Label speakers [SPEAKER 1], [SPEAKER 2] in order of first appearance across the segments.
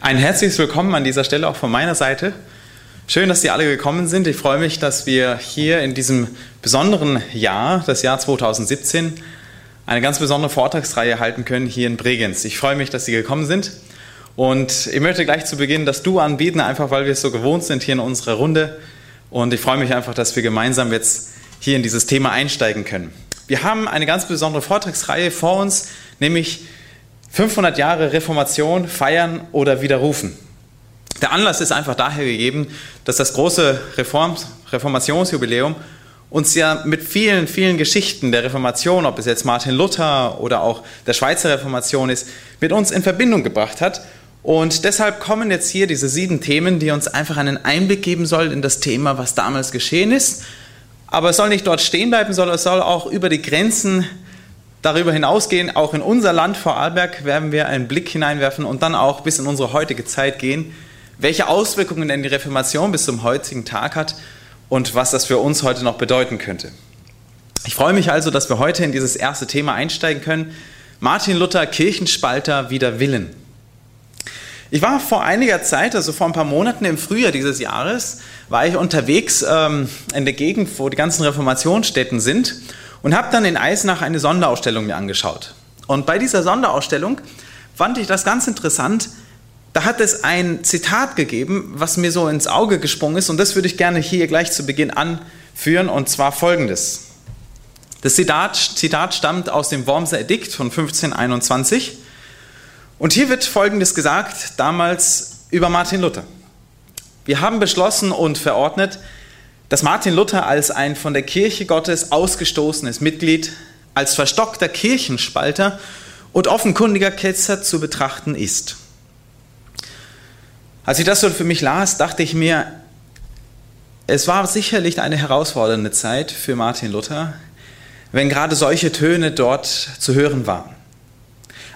[SPEAKER 1] Ein herzliches Willkommen an dieser Stelle auch von meiner Seite. Schön, dass Sie alle gekommen sind. Ich freue mich, dass wir hier in diesem besonderen Jahr, das Jahr 2017, eine ganz besondere Vortragsreihe halten können hier in Bregenz. Ich freue mich, dass Sie gekommen sind. Und ich möchte gleich zu Beginn das Du anbieten, einfach weil wir es so gewohnt sind hier in unserer Runde. Und ich freue mich einfach, dass wir gemeinsam jetzt hier in dieses Thema einsteigen können. Wir haben eine ganz besondere Vortragsreihe vor uns, nämlich 500 Jahre Reformation feiern oder widerrufen. Der Anlass ist einfach daher gegeben, dass das große Reform, Reformationsjubiläum uns ja mit vielen, vielen Geschichten der Reformation, ob es jetzt Martin Luther oder auch der Schweizer Reformation ist, mit uns in Verbindung gebracht hat. Und deshalb kommen jetzt hier diese sieben Themen, die uns einfach einen Einblick geben sollen in das Thema, was damals geschehen ist. Aber es soll nicht dort stehen bleiben, sondern es soll auch über die Grenzen Darüber hinausgehen, auch in unser Land Vorarlberg werden wir einen Blick hineinwerfen und dann auch bis in unsere heutige Zeit gehen, welche Auswirkungen denn die Reformation bis zum heutigen Tag hat und was das für uns heute noch bedeuten könnte. Ich freue mich also, dass wir heute in dieses erste Thema einsteigen können. Martin Luther, Kirchenspalter wider Willen. Ich war vor einiger Zeit, also vor ein paar Monaten im Frühjahr dieses Jahres, war ich unterwegs ähm, in der Gegend, wo die ganzen Reformationsstätten sind und habe dann in Eisenach eine Sonderausstellung mir angeschaut. Und bei dieser Sonderausstellung fand ich das ganz interessant. Da hat es ein Zitat gegeben, was mir so ins Auge gesprungen ist und das würde ich gerne hier gleich zu Beginn anführen und zwar folgendes. Das Zitat, Zitat stammt aus dem Wormser Edikt von 1521 und hier wird folgendes gesagt, damals über Martin Luther. Wir haben beschlossen und verordnet, dass Martin Luther als ein von der Kirche Gottes ausgestoßenes Mitglied, als verstockter Kirchenspalter und offenkundiger Ketzer zu betrachten ist. Als ich das so für mich las, dachte ich mir, es war sicherlich eine herausfordernde Zeit für Martin Luther, wenn gerade solche Töne dort zu hören waren.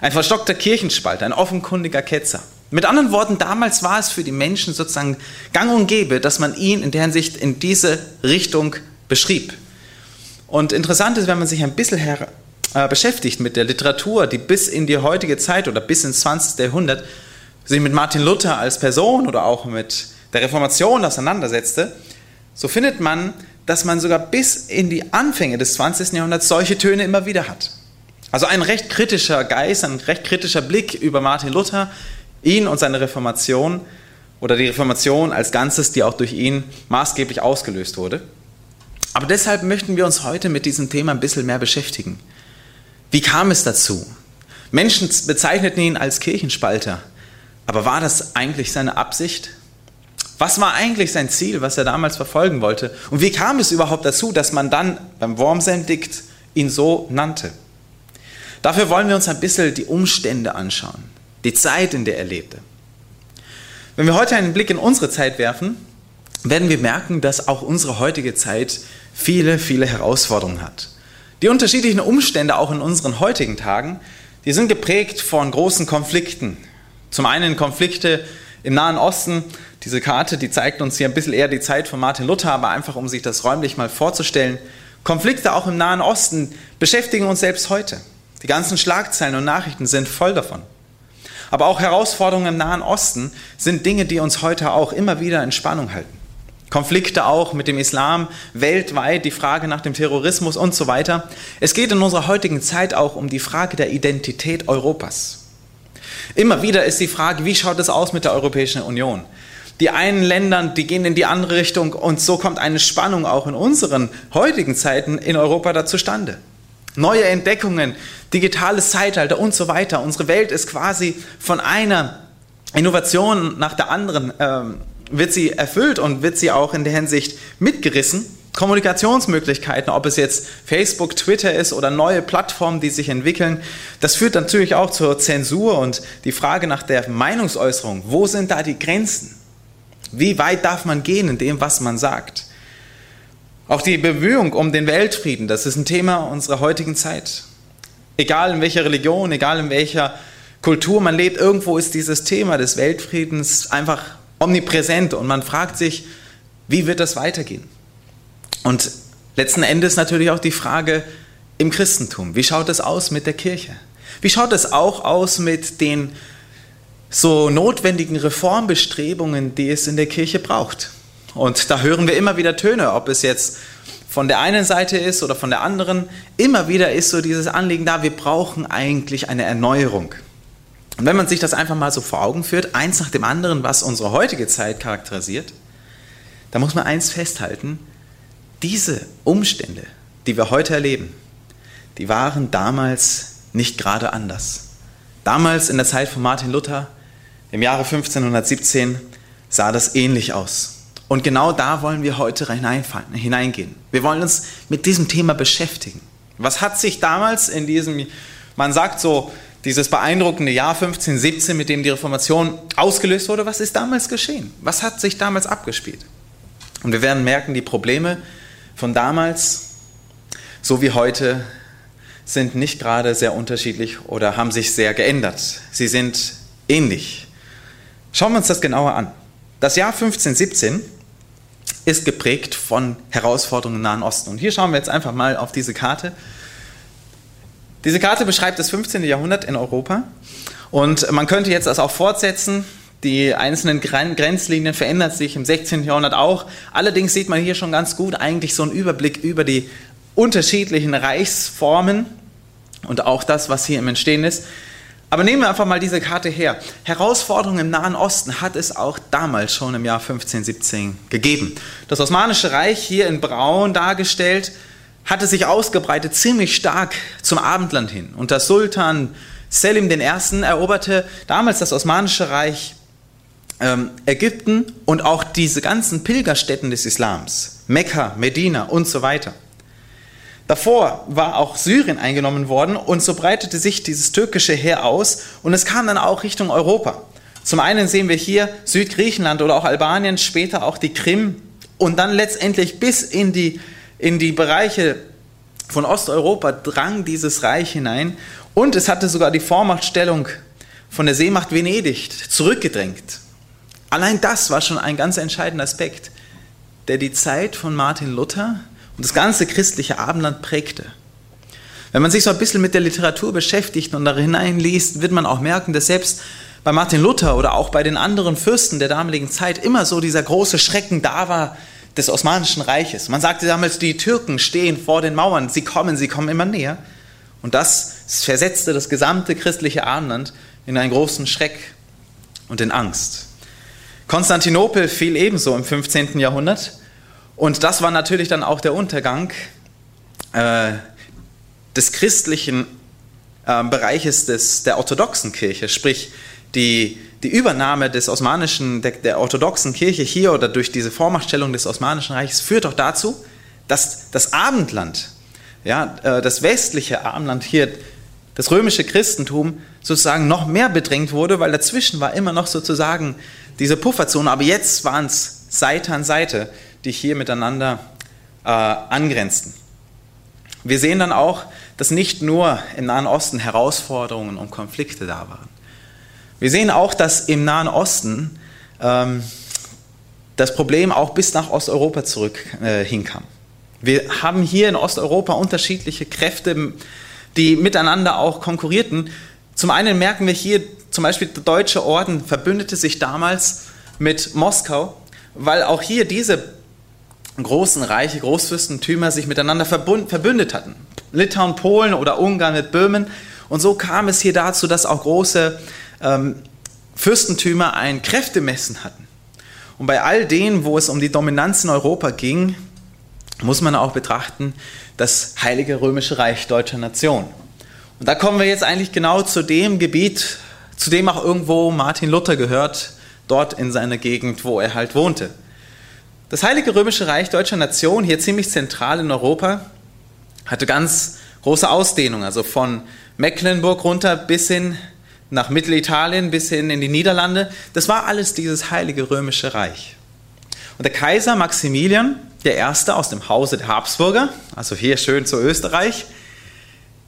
[SPEAKER 1] Ein verstockter Kirchenspalter, ein offenkundiger Ketzer. Mit anderen Worten, damals war es für die Menschen sozusagen gang und gäbe, dass man ihn in der Hinsicht in diese Richtung beschrieb. Und interessant ist, wenn man sich ein bisschen äh, beschäftigt mit der Literatur, die bis in die heutige Zeit oder bis ins 20. Jahrhundert sich mit Martin Luther als Person oder auch mit der Reformation auseinandersetzte, so findet man, dass man sogar bis in die Anfänge des 20. Jahrhunderts solche Töne immer wieder hat. Also ein recht kritischer Geist, ein recht kritischer Blick über Martin Luther ihn und seine Reformation oder die Reformation als Ganzes, die auch durch ihn maßgeblich ausgelöst wurde. Aber deshalb möchten wir uns heute mit diesem Thema ein bisschen mehr beschäftigen. Wie kam es dazu? Menschen bezeichneten ihn als Kirchenspalter. Aber war das eigentlich seine Absicht? Was war eigentlich sein Ziel, was er damals verfolgen wollte? Und wie kam es überhaupt dazu, dass man dann beim Wormsendikt ihn so nannte? Dafür wollen wir uns ein bisschen die Umstände anschauen die Zeit, in der er lebte. Wenn wir heute einen Blick in unsere Zeit werfen, werden wir merken, dass auch unsere heutige Zeit viele, viele Herausforderungen hat. Die unterschiedlichen Umstände auch in unseren heutigen Tagen, die sind geprägt von großen Konflikten. Zum einen Konflikte im Nahen Osten. Diese Karte, die zeigt uns hier ein bisschen eher die Zeit von Martin Luther, aber einfach um sich das räumlich mal vorzustellen. Konflikte auch im Nahen Osten beschäftigen uns selbst heute. Die ganzen Schlagzeilen und Nachrichten sind voll davon. Aber auch Herausforderungen im Nahen Osten sind Dinge, die uns heute auch immer wieder in Spannung halten. Konflikte auch mit dem Islam weltweit, die Frage nach dem Terrorismus und so weiter. Es geht in unserer heutigen Zeit auch um die Frage der Identität Europas. Immer wieder ist die Frage, wie schaut es aus mit der Europäischen Union? Die einen Länder, die gehen in die andere Richtung und so kommt eine Spannung auch in unseren heutigen Zeiten in Europa da zustande. Neue Entdeckungen, digitales Zeitalter und so weiter. Unsere Welt ist quasi von einer Innovation nach der anderen, ähm, wird sie erfüllt und wird sie auch in der Hinsicht mitgerissen. Kommunikationsmöglichkeiten, ob es jetzt Facebook, Twitter ist oder neue Plattformen, die sich entwickeln, das führt natürlich auch zur Zensur und die Frage nach der Meinungsäußerung. Wo sind da die Grenzen? Wie weit darf man gehen in dem, was man sagt? Auch die Bemühung um den Weltfrieden, das ist ein Thema unserer heutigen Zeit. Egal in welcher Religion, egal in welcher Kultur man lebt, irgendwo ist dieses Thema des Weltfriedens einfach omnipräsent und man fragt sich, wie wird das weitergehen? Und letzten Endes natürlich auch die Frage im Christentum, wie schaut es aus mit der Kirche? Wie schaut es auch aus mit den so notwendigen Reformbestrebungen, die es in der Kirche braucht. Und da hören wir immer wieder Töne, ob es jetzt von der einen Seite ist oder von der anderen. Immer wieder ist so dieses Anliegen da, wir brauchen eigentlich eine Erneuerung. Und wenn man sich das einfach mal so vor Augen führt, eins nach dem anderen, was unsere heutige Zeit charakterisiert, da muss man eins festhalten, diese Umstände, die wir heute erleben, die waren damals nicht gerade anders. Damals in der Zeit von Martin Luther, im Jahre 1517, sah das ähnlich aus. Und genau da wollen wir heute hineingehen. Wir wollen uns mit diesem Thema beschäftigen. Was hat sich damals in diesem, man sagt so, dieses beeindruckende Jahr 1517, mit dem die Reformation ausgelöst wurde, was ist damals geschehen? Was hat sich damals abgespielt? Und wir werden merken, die Probleme von damals, so wie heute, sind nicht gerade sehr unterschiedlich oder haben sich sehr geändert. Sie sind ähnlich. Schauen wir uns das genauer an. Das Jahr 1517 ist geprägt von Herausforderungen im Nahen Osten. Und hier schauen wir jetzt einfach mal auf diese Karte. Diese Karte beschreibt das 15. Jahrhundert in Europa. Und man könnte jetzt das auch fortsetzen. Die einzelnen Grenzlinien verändern sich im 16. Jahrhundert auch. Allerdings sieht man hier schon ganz gut eigentlich so einen Überblick über die unterschiedlichen Reichsformen und auch das, was hier im Entstehen ist. Aber nehmen wir einfach mal diese Karte her. Herausforderungen im Nahen Osten hat es auch damals schon im Jahr 1517 gegeben. Das Osmanische Reich hier in Braun dargestellt, hatte sich ausgebreitet ziemlich stark zum Abendland hin. Und der Sultan Selim I. eroberte damals das Osmanische Reich ähm, Ägypten und auch diese ganzen Pilgerstätten des Islams, Mekka, Medina und so weiter. Davor war auch Syrien eingenommen worden und so breitete sich dieses türkische Heer aus und es kam dann auch Richtung Europa. Zum einen sehen wir hier Südgriechenland oder auch Albanien, später auch die Krim und dann letztendlich bis in die, in die Bereiche von Osteuropa drang dieses Reich hinein und es hatte sogar die Vormachtstellung von der Seemacht Venedig zurückgedrängt. Allein das war schon ein ganz entscheidender Aspekt, der die Zeit von Martin Luther und das ganze christliche Abendland prägte. Wenn man sich so ein bisschen mit der Literatur beschäftigt und da hineinliest, wird man auch merken, dass selbst bei Martin Luther oder auch bei den anderen Fürsten der damaligen Zeit immer so dieser große Schrecken da war des Osmanischen Reiches. Man sagte damals, die Türken stehen vor den Mauern, sie kommen, sie kommen immer näher. Und das versetzte das gesamte christliche Abendland in einen großen Schreck und in Angst. Konstantinopel fiel ebenso im 15. Jahrhundert. Und das war natürlich dann auch der Untergang äh, des christlichen äh, Bereiches des, der orthodoxen Kirche, sprich die, die Übernahme des osmanischen, der, der orthodoxen Kirche hier oder durch diese Vormachtstellung des Osmanischen Reiches führt auch dazu, dass das Abendland, ja, äh, das westliche Abendland hier, das römische Christentum sozusagen noch mehr bedrängt wurde, weil dazwischen war immer noch sozusagen diese Pufferzone, aber jetzt waren es Seite an Seite die hier miteinander äh, angrenzten. Wir sehen dann auch, dass nicht nur im Nahen Osten Herausforderungen und Konflikte da waren. Wir sehen auch, dass im Nahen Osten ähm, das Problem auch bis nach Osteuropa zurück äh, hinkam. Wir haben hier in Osteuropa unterschiedliche Kräfte, die miteinander auch konkurrierten. Zum einen merken wir hier, zum Beispiel der Deutsche Orden verbündete sich damals mit Moskau, weil auch hier diese großen Reiche, Großfürstentümer sich miteinander verbündet hatten. Litauen, Polen oder Ungarn mit Böhmen. Und so kam es hier dazu, dass auch große ähm, Fürstentümer ein Kräftemessen hatten. Und bei all denen, wo es um die Dominanz in Europa ging, muss man auch betrachten, das Heilige Römische Reich deutscher Nation. Und da kommen wir jetzt eigentlich genau zu dem Gebiet, zu dem auch irgendwo Martin Luther gehört, dort in seiner Gegend, wo er halt wohnte. Das Heilige Römische Reich deutscher Nation, hier ziemlich zentral in Europa, hatte ganz große Ausdehnung, also von Mecklenburg runter bis hin nach Mittelitalien, bis hin in die Niederlande. Das war alles dieses Heilige Römische Reich. Und der Kaiser Maximilian, Erste aus dem Hause der Habsburger, also hier schön zu Österreich,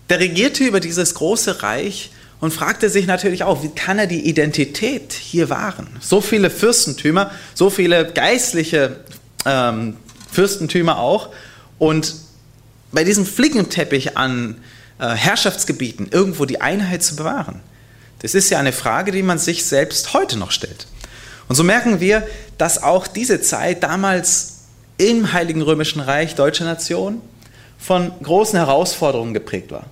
[SPEAKER 1] der regierte über dieses große Reich und fragte sich natürlich auch, wie kann er die Identität hier wahren? So viele Fürstentümer, so viele geistliche ähm, Fürstentümer auch. Und bei diesem Flickenteppich an äh, Herrschaftsgebieten irgendwo die Einheit zu bewahren. Das ist ja eine Frage, die man sich selbst heute noch stellt. Und so merken wir, dass auch diese Zeit damals im Heiligen Römischen Reich deutscher Nation von großen Herausforderungen geprägt war.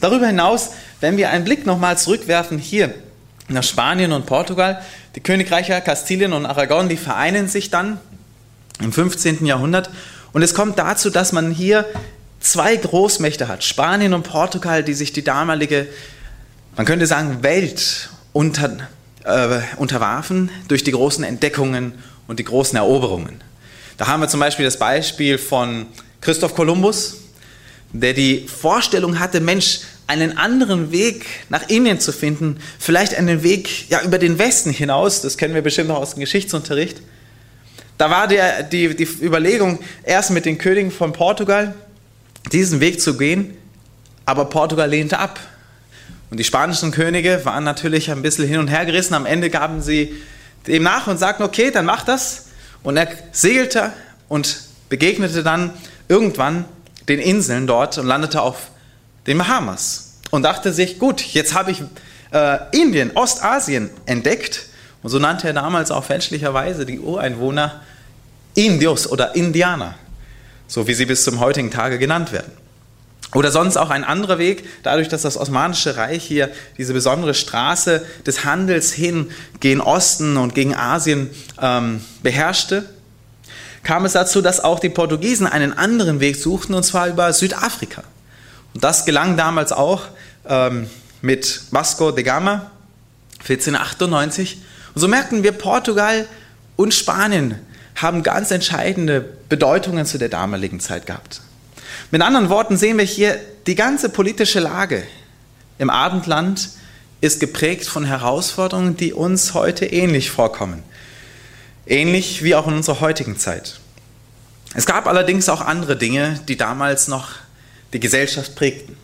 [SPEAKER 1] Darüber hinaus, wenn wir einen Blick nochmal zurückwerfen hier nach Spanien und Portugal, die Königreiche Kastilien und Aragon, die vereinen sich dann im 15. Jahrhundert und es kommt dazu, dass man hier zwei Großmächte hat, Spanien und Portugal, die sich die damalige, man könnte sagen, Welt unter, äh, unterwarfen durch die großen Entdeckungen und die großen Eroberungen. Da haben wir zum Beispiel das Beispiel von Christoph Kolumbus, der die Vorstellung hatte, Mensch, einen anderen Weg nach Indien zu finden, vielleicht einen Weg ja, über den Westen hinaus, das kennen wir bestimmt noch aus dem Geschichtsunterricht. Da war der, die, die Überlegung, erst mit den Königen von Portugal diesen Weg zu gehen, aber Portugal lehnte ab. Und die spanischen Könige waren natürlich ein bisschen hin und her gerissen. Am Ende gaben sie dem nach und sagten, okay, dann mach das. Und er segelte und begegnete dann irgendwann den Inseln dort und landete auf den Bahamas und dachte sich, gut, jetzt habe ich äh, Indien, Ostasien entdeckt. Und so nannte er damals auch fälschlicherweise die Ureinwohner Indios oder Indianer, so wie sie bis zum heutigen Tage genannt werden. Oder sonst auch ein anderer Weg, dadurch, dass das Osmanische Reich hier diese besondere Straße des Handels hin gegen Osten und gegen Asien ähm, beherrschte, kam es dazu, dass auch die Portugiesen einen anderen Weg suchten, und zwar über Südafrika. Und das gelang damals auch ähm, mit Vasco de Gama 1498. Und so merkten wir, Portugal und Spanien haben ganz entscheidende Bedeutungen zu der damaligen Zeit gehabt. Mit anderen Worten sehen wir hier, die ganze politische Lage im Abendland ist geprägt von Herausforderungen, die uns heute ähnlich vorkommen. Ähnlich wie auch in unserer heutigen Zeit. Es gab allerdings auch andere Dinge, die damals noch die Gesellschaft prägten.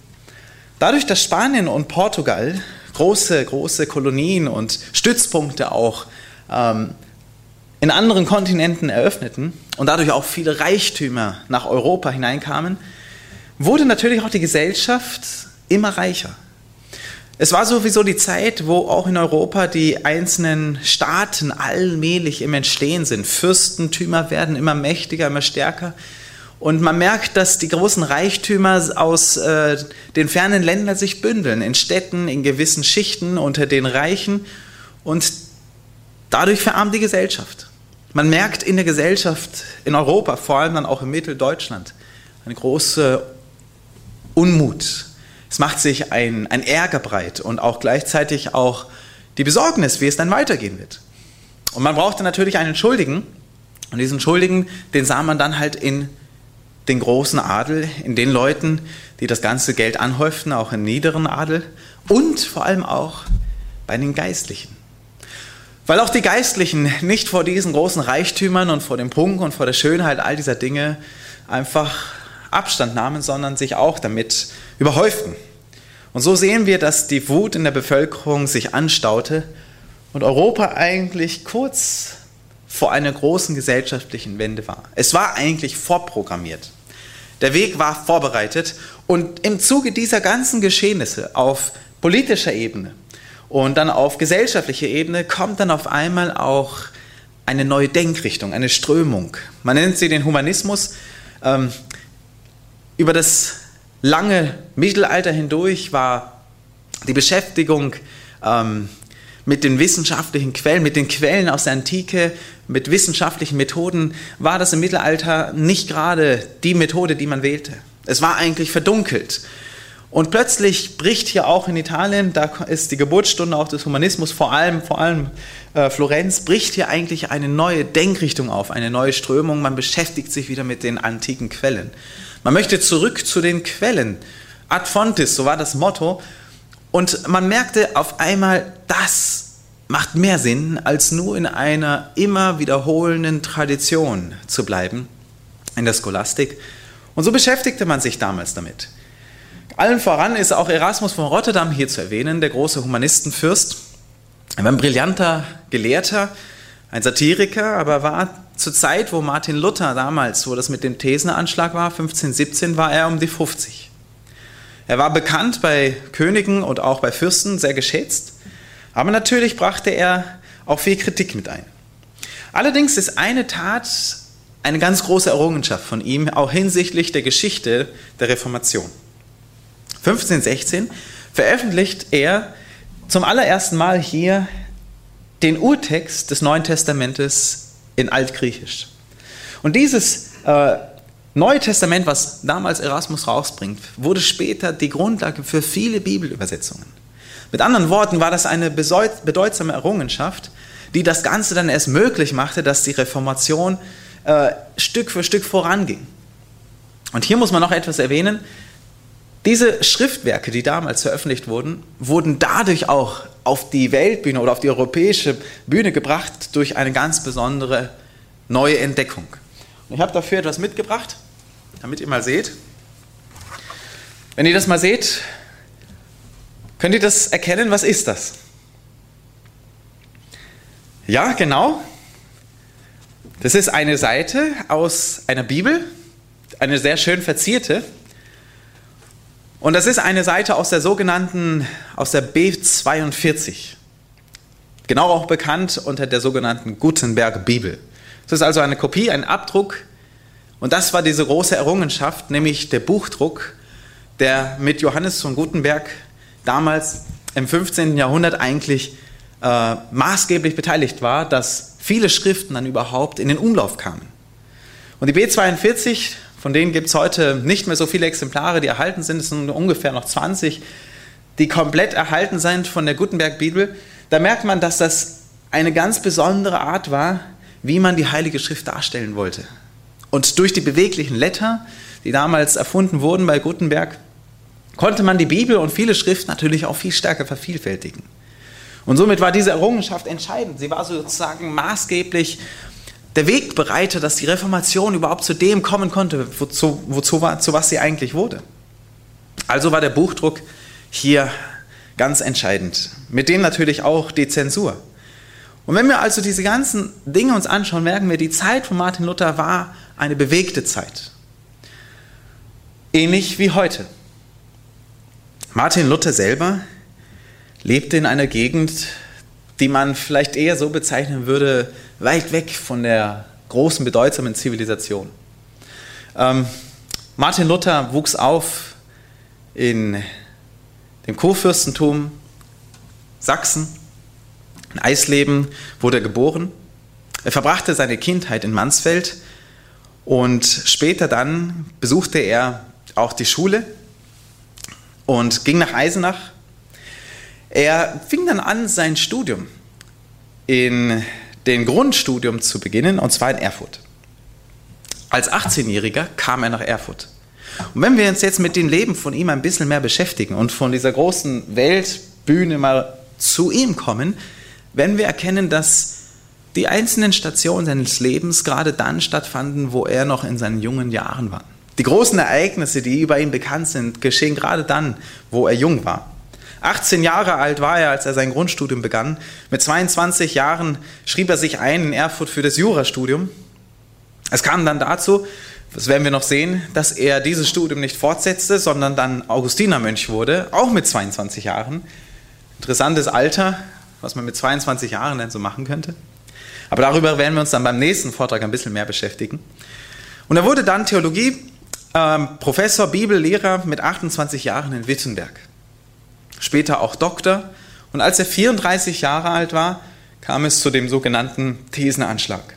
[SPEAKER 1] Dadurch, dass Spanien und Portugal große, große Kolonien und Stützpunkte auch ähm, in anderen Kontinenten eröffneten und dadurch auch viele Reichtümer nach Europa hineinkamen, wurde natürlich auch die Gesellschaft immer reicher. Es war sowieso die Zeit, wo auch in Europa die einzelnen Staaten allmählich im Entstehen sind. Fürstentümer werden immer mächtiger, immer stärker. Und man merkt, dass die großen Reichtümer aus äh, den fernen Ländern sich bündeln, in Städten, in gewissen Schichten unter den Reichen. Und dadurch verarmt die Gesellschaft. Man merkt in der Gesellschaft in Europa, vor allem dann auch in Mitteldeutschland, eine große Unmut. Es macht sich ein, ein Ärger breit und auch gleichzeitig auch die Besorgnis, wie es dann weitergehen wird. Und man brauchte natürlich einen Schuldigen. Und diesen Schuldigen, den sah man dann halt in den großen Adel, in den Leuten, die das ganze Geld anhäuften, auch im niederen Adel und vor allem auch bei den Geistlichen. Weil auch die Geistlichen nicht vor diesen großen Reichtümern und vor dem Prunk und vor der Schönheit all dieser Dinge einfach Abstand nahmen, sondern sich auch damit überhäuften. Und so sehen wir, dass die Wut in der Bevölkerung sich anstaute und Europa eigentlich kurz vor einer großen gesellschaftlichen Wende war. Es war eigentlich vorprogrammiert. Der Weg war vorbereitet und im Zuge dieser ganzen Geschehnisse auf politischer Ebene und dann auf gesellschaftlicher Ebene kommt dann auf einmal auch eine neue Denkrichtung, eine Strömung. Man nennt sie den Humanismus. Ähm, über das lange Mittelalter hindurch war die Beschäftigung ähm, mit den wissenschaftlichen Quellen, mit den Quellen aus der Antike, mit wissenschaftlichen Methoden, war das im Mittelalter nicht gerade die Methode, die man wählte. Es war eigentlich verdunkelt. Und plötzlich bricht hier auch in Italien, da ist die Geburtsstunde auch des Humanismus, vor allem, vor allem äh, Florenz, bricht hier eigentlich eine neue Denkrichtung auf, eine neue Strömung. Man beschäftigt sich wieder mit den antiken Quellen. Man möchte zurück zu den Quellen. Ad fontis, so war das Motto. Und man merkte auf einmal, das macht mehr Sinn, als nur in einer immer wiederholenden Tradition zu bleiben, in der Scholastik. Und so beschäftigte man sich damals damit. Allen voran ist auch Erasmus von Rotterdam hier zu erwähnen, der große Humanistenfürst. Er war ein brillanter Gelehrter, ein Satiriker, aber war zur Zeit, wo Martin Luther damals, wo das mit dem Thesenanschlag war, 1517, war er um die 50. Er war bekannt bei Königen und auch bei Fürsten, sehr geschätzt. Aber natürlich brachte er auch viel Kritik mit ein. Allerdings ist eine Tat eine ganz große Errungenschaft von ihm, auch hinsichtlich der Geschichte der Reformation. 1516 veröffentlicht er zum allerersten Mal hier den Urtext des Neuen Testamentes in Altgriechisch. Und dieses äh, Neue Testament, was damals Erasmus rausbringt, wurde später die Grundlage für viele Bibelübersetzungen. Mit anderen Worten war das eine bedeutsame Errungenschaft, die das Ganze dann erst möglich machte, dass die Reformation äh, Stück für Stück voranging. Und hier muss man noch etwas erwähnen. Diese Schriftwerke, die damals veröffentlicht wurden, wurden dadurch auch auf die Weltbühne oder auf die europäische Bühne gebracht durch eine ganz besondere neue Entdeckung. Und ich habe dafür etwas mitgebracht, damit ihr mal seht. Wenn ihr das mal seht, könnt ihr das erkennen? Was ist das? Ja, genau. Das ist eine Seite aus einer Bibel, eine sehr schön verzierte. Und das ist eine Seite aus der sogenannten, aus der B42. Genau auch bekannt unter der sogenannten Gutenberg Bibel. Das ist also eine Kopie, ein Abdruck. Und das war diese große Errungenschaft, nämlich der Buchdruck, der mit Johannes von Gutenberg damals im 15. Jahrhundert eigentlich äh, maßgeblich beteiligt war, dass viele Schriften dann überhaupt in den Umlauf kamen. Und die B42, von denen gibt es heute nicht mehr so viele Exemplare, die erhalten sind, es sind ungefähr noch 20, die komplett erhalten sind von der Gutenberg-Bibel. Da merkt man, dass das eine ganz besondere Art war, wie man die Heilige Schrift darstellen wollte. Und durch die beweglichen Letter, die damals erfunden wurden bei Gutenberg, konnte man die Bibel und viele Schriften natürlich auch viel stärker vervielfältigen. Und somit war diese Errungenschaft entscheidend. Sie war sozusagen maßgeblich der Wegbereiter, dass die Reformation überhaupt zu dem kommen konnte, wozu, wozu war, zu was sie eigentlich wurde. Also war der Buchdruck hier ganz entscheidend. Mit dem natürlich auch die Zensur. Und wenn wir also diese ganzen Dinge uns anschauen, merken wir, die Zeit von Martin Luther war eine bewegte Zeit. Ähnlich wie heute. Martin Luther selber lebte in einer Gegend, die man vielleicht eher so bezeichnen würde, weit weg von der großen, bedeutsamen Zivilisation. Ähm, Martin Luther wuchs auf in dem Kurfürstentum Sachsen. In Eisleben wurde er geboren. Er verbrachte seine Kindheit in Mansfeld und später dann besuchte er auch die Schule und ging nach Eisenach er fing dann an, sein Studium in den Grundstudium zu beginnen, und zwar in Erfurt. Als 18-Jähriger kam er nach Erfurt. Und wenn wir uns jetzt mit dem Leben von ihm ein bisschen mehr beschäftigen und von dieser großen Weltbühne mal zu ihm kommen, werden wir erkennen, dass die einzelnen Stationen seines Lebens gerade dann stattfanden, wo er noch in seinen jungen Jahren war. Die großen Ereignisse, die über ihn bekannt sind, geschehen gerade dann, wo er jung war. 18 Jahre alt war er, als er sein Grundstudium begann. Mit 22 Jahren schrieb er sich ein in Erfurt für das Jurastudium. Es kam dann dazu, das werden wir noch sehen, dass er dieses Studium nicht fortsetzte, sondern dann Augustinermönch wurde, auch mit 22 Jahren. Interessantes Alter, was man mit 22 Jahren denn so machen könnte. Aber darüber werden wir uns dann beim nächsten Vortrag ein bisschen mehr beschäftigen. Und er wurde dann Theologie, äh, Professor, Bibellehrer mit 28 Jahren in Wittenberg später auch Doktor. Und als er 34 Jahre alt war, kam es zu dem sogenannten Thesenanschlag.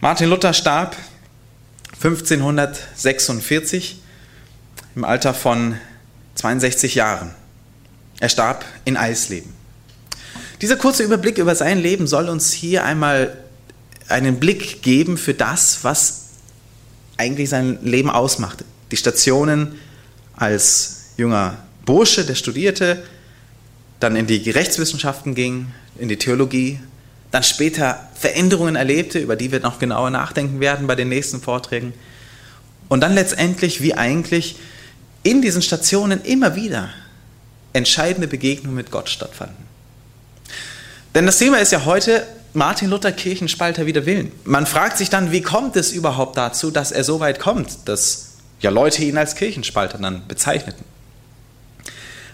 [SPEAKER 1] Martin Luther starb 1546 im Alter von 62 Jahren. Er starb in Eisleben. Dieser kurze Überblick über sein Leben soll uns hier einmal einen Blick geben für das, was eigentlich sein Leben ausmachte. Die Stationen als junger Bursche, der studierte, dann in die Rechtswissenschaften ging, in die Theologie, dann später Veränderungen erlebte, über die wir noch genauer nachdenken werden bei den nächsten Vorträgen. Und dann letztendlich, wie eigentlich in diesen Stationen immer wieder entscheidende Begegnungen mit Gott stattfanden. Denn das Thema ist ja heute Martin Luther Kirchenspalter wider Willen. Man fragt sich dann, wie kommt es überhaupt dazu, dass er so weit kommt, dass ja Leute ihn als Kirchenspalter dann bezeichneten.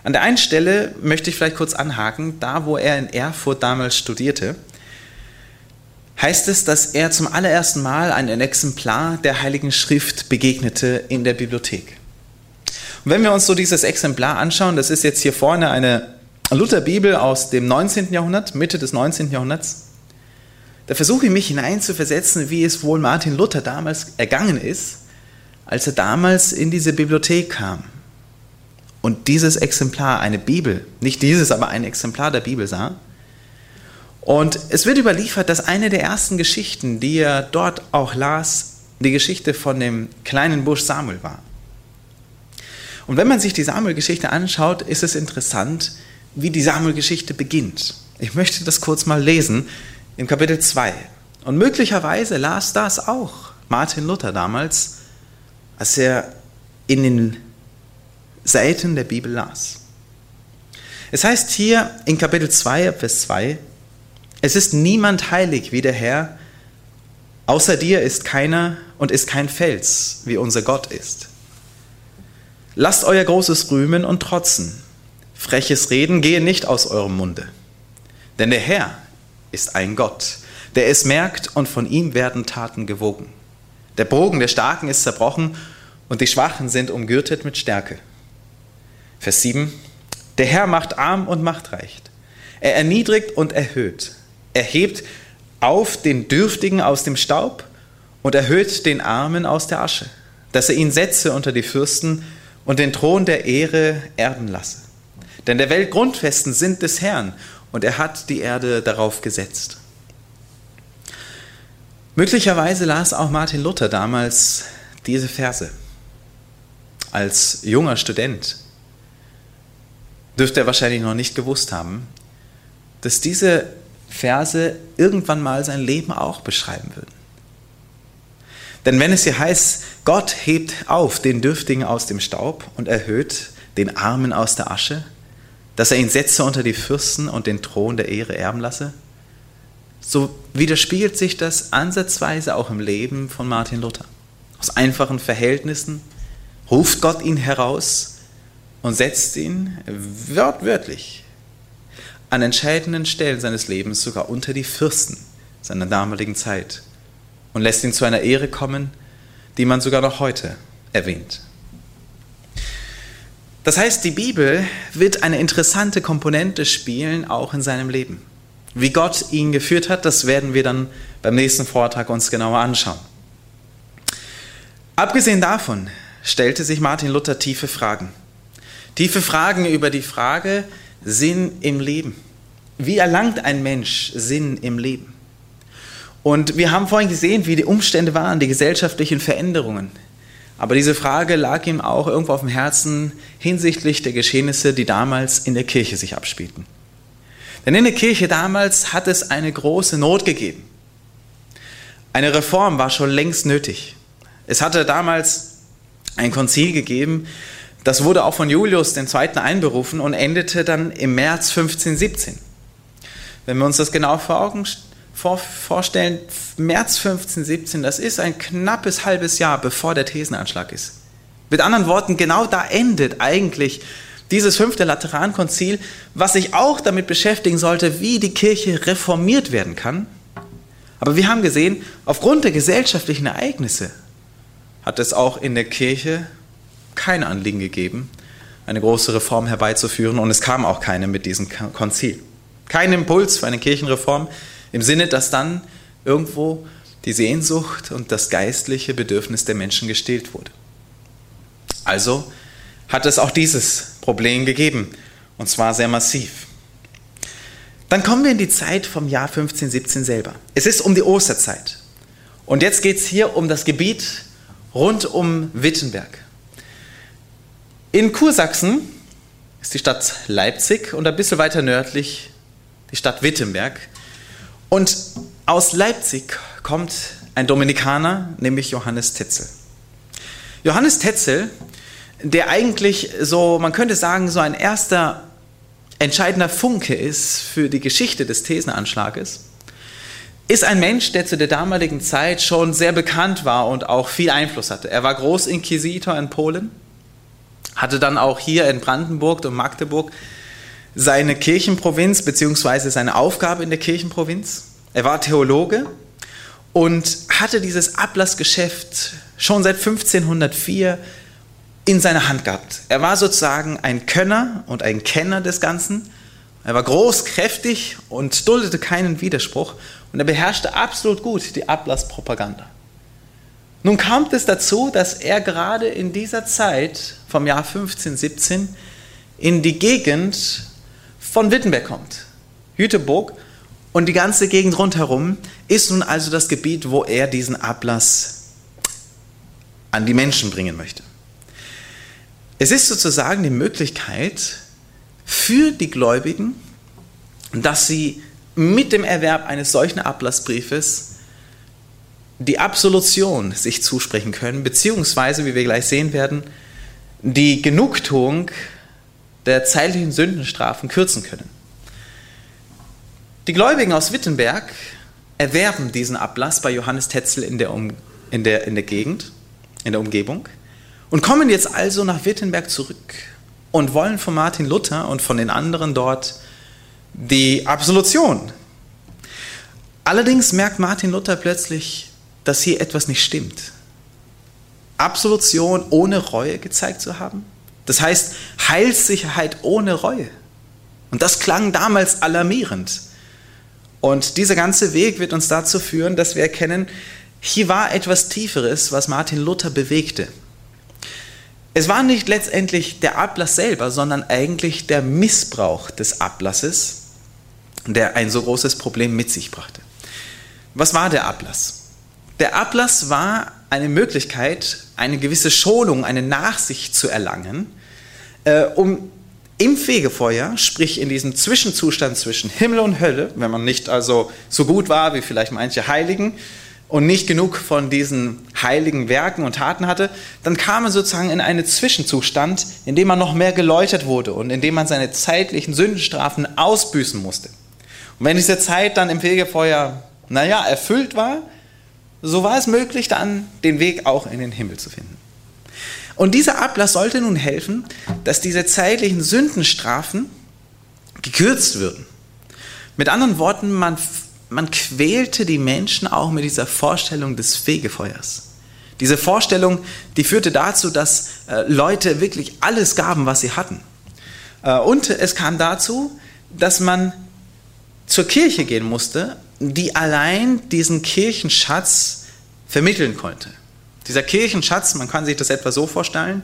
[SPEAKER 1] An der einen Stelle möchte ich vielleicht kurz anhaken, da wo er in Erfurt damals studierte, heißt es, dass er zum allerersten Mal ein Exemplar der Heiligen Schrift begegnete in der Bibliothek. Und wenn wir uns so dieses Exemplar anschauen, das ist jetzt hier vorne eine Lutherbibel aus dem 19. Jahrhundert, Mitte des 19. Jahrhunderts, da versuche ich mich hineinzuversetzen, wie es wohl Martin Luther damals ergangen ist, als er damals in diese Bibliothek kam und dieses Exemplar, eine Bibel, nicht dieses, aber ein Exemplar der Bibel sah. Und es wird überliefert, dass eine der ersten Geschichten, die er dort auch las, die Geschichte von dem kleinen Busch Samuel war. Und wenn man sich die Samuel-Geschichte anschaut, ist es interessant, wie die Samuel-Geschichte beginnt. Ich möchte das kurz mal lesen im Kapitel 2. Und möglicherweise las das auch Martin Luther damals, als er in den Seiten der Bibel las. Es heißt hier in Kapitel 2, Vers 2, es ist niemand heilig wie der Herr, außer dir ist keiner und ist kein Fels, wie unser Gott ist. Lasst euer großes Rühmen und Trotzen, freches Reden gehe nicht aus eurem Munde. Denn der Herr ist ein Gott, der es merkt und von ihm werden Taten gewogen. Der Bogen der Starken ist zerbrochen und die Schwachen sind umgürtet mit Stärke. Vers 7. Der Herr macht arm und macht reich. Er erniedrigt und erhöht. Er hebt auf den Dürftigen aus dem Staub und erhöht den Armen aus der Asche, dass er ihn setze unter die Fürsten und den Thron der Ehre erben lasse. Denn der Welt Grundfesten sind des Herrn und er hat die Erde darauf gesetzt. Möglicherweise las auch Martin Luther damals diese Verse als junger Student dürfte er wahrscheinlich noch nicht gewusst haben, dass diese Verse irgendwann mal sein Leben auch beschreiben würden. Denn wenn es hier heißt, Gott hebt auf den Dürftigen aus dem Staub und erhöht den Armen aus der Asche, dass er ihn setze unter die Fürsten und den Thron der Ehre erben lasse, so widerspiegelt sich das ansatzweise auch im Leben von Martin Luther. Aus einfachen Verhältnissen ruft Gott ihn heraus und setzt ihn wörtwörtlich an entscheidenden Stellen seines Lebens sogar unter die Fürsten seiner damaligen Zeit und lässt ihn zu einer Ehre kommen, die man sogar noch heute erwähnt. Das heißt, die Bibel wird eine interessante Komponente spielen, auch in seinem Leben. Wie Gott ihn geführt hat, das werden wir dann beim nächsten Vortrag uns genauer anschauen. Abgesehen davon stellte sich Martin Luther tiefe Fragen. Tiefe Fragen über die Frage Sinn im Leben. Wie erlangt ein Mensch Sinn im Leben? Und wir haben vorhin gesehen, wie die Umstände waren, die gesellschaftlichen Veränderungen. Aber diese Frage lag ihm auch irgendwo auf dem Herzen hinsichtlich der Geschehnisse, die damals in der Kirche sich abspielten. Denn in der Kirche damals hat es eine große Not gegeben. Eine Reform war schon längst nötig. Es hatte damals ein Konzil gegeben, das wurde auch von Julius II. einberufen und endete dann im März 1517. Wenn wir uns das genau vor Augen vorstellen, März 1517, das ist ein knappes halbes Jahr, bevor der Thesenanschlag ist. Mit anderen Worten, genau da endet eigentlich dieses fünfte Laterankonzil, was sich auch damit beschäftigen sollte, wie die Kirche reformiert werden kann. Aber wir haben gesehen, aufgrund der gesellschaftlichen Ereignisse hat es auch in der Kirche kein Anliegen gegeben, eine große Reform herbeizuführen und es kam auch keine mit diesem Konzil. Kein Impuls für eine Kirchenreform im Sinne, dass dann irgendwo die Sehnsucht und das geistliche Bedürfnis der Menschen gestillt wurde. Also hat es auch dieses Problem gegeben und zwar sehr massiv. Dann kommen wir in die Zeit vom Jahr 1517 selber. Es ist um die Osterzeit. Und jetzt geht es hier um das Gebiet rund um Wittenberg. In Kursachsen ist die Stadt Leipzig und ein bisschen weiter nördlich die Stadt Wittenberg. Und aus Leipzig kommt ein Dominikaner, nämlich Johannes Tetzel. Johannes Tetzel, der eigentlich so, man könnte sagen, so ein erster entscheidender Funke ist für die Geschichte des Thesenanschlages, ist ein Mensch, der zu der damaligen Zeit schon sehr bekannt war und auch viel Einfluss hatte. Er war Großinquisitor in Polen hatte dann auch hier in Brandenburg und Magdeburg seine Kirchenprovinz bzw. seine Aufgabe in der Kirchenprovinz. Er war Theologe und hatte dieses Ablassgeschäft schon seit 1504 in seiner Hand gehabt. Er war sozusagen ein Könner und ein Kenner des Ganzen. Er war groß, kräftig und duldete keinen Widerspruch und er beherrschte absolut gut die Ablasspropaganda. Nun kam es dazu, dass er gerade in dieser Zeit vom Jahr 1517 in die Gegend von Wittenberg kommt, Jüteburg, und die ganze Gegend rundherum ist nun also das Gebiet, wo er diesen Ablass an die Menschen bringen möchte. Es ist sozusagen die Möglichkeit für die Gläubigen, dass sie mit dem Erwerb eines solchen Ablassbriefes die Absolution sich zusprechen können, beziehungsweise, wie wir gleich sehen werden, die Genugtuung der zeitlichen Sündenstrafen kürzen können. Die Gläubigen aus Wittenberg erwerben diesen Ablass bei Johannes Tetzel in der, um, in der, in der Gegend, in der Umgebung und kommen jetzt also nach Wittenberg zurück und wollen von Martin Luther und von den anderen dort die Absolution. Allerdings merkt Martin Luther plötzlich, dass hier etwas nicht stimmt. Absolution ohne Reue gezeigt zu haben? Das heißt Heilssicherheit ohne Reue. Und das klang damals alarmierend. Und dieser ganze Weg wird uns dazu führen, dass wir erkennen, hier war etwas Tieferes, was Martin Luther bewegte. Es war nicht letztendlich der Ablass selber, sondern eigentlich der Missbrauch des Ablasses, der ein so großes Problem mit sich brachte. Was war der Ablass? Der Ablass war eine Möglichkeit, eine gewisse Schonung, eine Nachsicht zu erlangen, äh, um im Fegefeuer, sprich in diesem Zwischenzustand zwischen Himmel und Hölle, wenn man nicht also so gut war wie vielleicht manche Heiligen und nicht genug von diesen heiligen Werken und Taten hatte, dann kam man sozusagen in einen Zwischenzustand, in dem man noch mehr geläutert wurde und in dem man seine zeitlichen Sündenstrafen ausbüßen musste. Und wenn diese Zeit dann im Fegefeuer, naja, erfüllt war, so war es möglich, dann den Weg auch in den Himmel zu finden. Und dieser Ablass sollte nun helfen, dass diese zeitlichen Sündenstrafen gekürzt würden. Mit anderen Worten, man, man quälte die Menschen auch mit dieser Vorstellung des Fegefeuers. Diese Vorstellung, die führte dazu, dass äh, Leute wirklich alles gaben, was sie hatten. Äh, und es kam dazu, dass man zur Kirche gehen musste, die allein diesen Kirchenschatz vermitteln konnte. Dieser Kirchenschatz, man kann sich das etwa so vorstellen,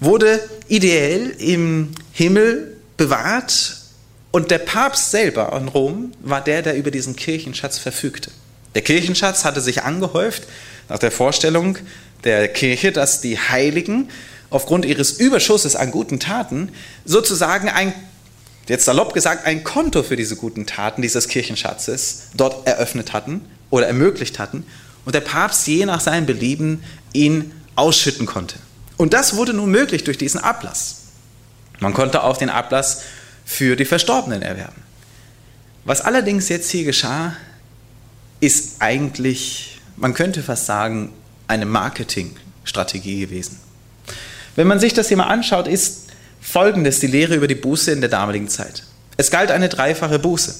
[SPEAKER 1] wurde ideell im Himmel bewahrt und der Papst selber in Rom war der, der über diesen Kirchenschatz verfügte. Der Kirchenschatz hatte sich angehäuft nach der Vorstellung der Kirche, dass die Heiligen aufgrund ihres Überschusses an guten Taten sozusagen ein, jetzt salopp gesagt, ein Konto für diese guten Taten dieses Kirchenschatzes dort eröffnet hatten oder ermöglicht hatten und der Papst je nach seinem Belieben ihn ausschütten konnte. Und das wurde nun möglich durch diesen Ablass. Man konnte auch den Ablass für die Verstorbenen erwerben. Was allerdings jetzt hier geschah, ist eigentlich, man könnte fast sagen, eine Marketingstrategie gewesen. Wenn man sich das hier mal anschaut, ist folgendes die Lehre über die Buße in der damaligen Zeit. Es galt eine dreifache Buße.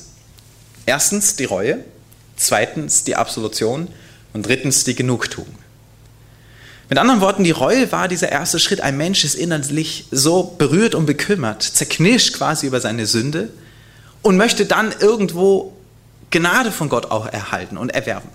[SPEAKER 1] Erstens die Reue, zweitens die Absolution und drittens die Genugtuung. Mit anderen Worten, die Reue war dieser erste Schritt. Ein Mensch ist innerlich so berührt und bekümmert, zerknirscht quasi über seine Sünde und möchte dann irgendwo Gnade von Gott auch erhalten und erwerben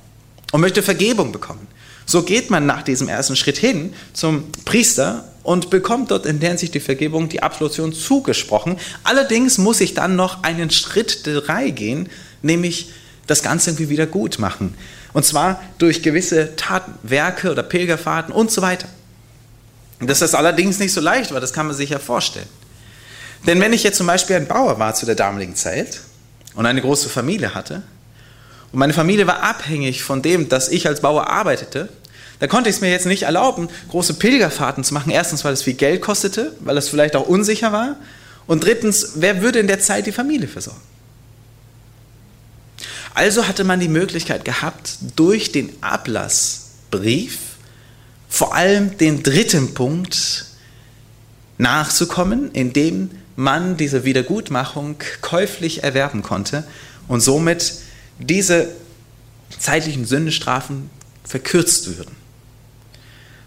[SPEAKER 1] und möchte Vergebung bekommen. So geht man nach diesem ersten Schritt hin zum Priester und bekommt dort in der Hinsicht die Vergebung, die Absolution zugesprochen. Allerdings muss ich dann noch einen Schritt drei gehen, nämlich das Ganze irgendwie wieder gut machen. Und zwar durch gewisse Taten, Werke oder Pilgerfahrten und so weiter. Das ist allerdings nicht so leicht, weil das kann man sich ja vorstellen. Denn wenn ich jetzt zum Beispiel ein Bauer war zu der damaligen Zeit und eine große Familie hatte und meine Familie war abhängig von dem, dass ich als Bauer arbeitete, dann konnte ich es mir jetzt nicht erlauben, große Pilgerfahrten zu machen. Erstens, weil es viel Geld kostete, weil es vielleicht auch unsicher war. Und drittens, wer würde in der Zeit die Familie versorgen? Also hatte man die Möglichkeit gehabt, durch den Ablassbrief vor allem den dritten Punkt nachzukommen, indem man diese Wiedergutmachung käuflich erwerben konnte und somit diese zeitlichen Sündenstrafen verkürzt würden.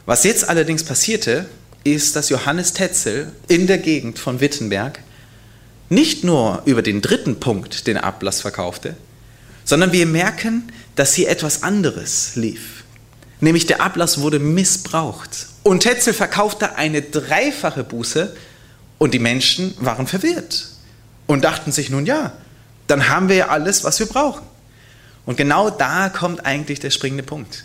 [SPEAKER 1] Was jetzt allerdings passierte, ist, dass Johannes Tetzel in der Gegend von Wittenberg nicht nur über den dritten Punkt den Ablass verkaufte, sondern wir merken, dass hier etwas anderes lief. Nämlich der Ablass wurde missbraucht. Und Tetzel verkaufte eine dreifache Buße und die Menschen waren verwirrt und dachten sich nun ja, dann haben wir ja alles, was wir brauchen. Und genau da kommt eigentlich der springende Punkt.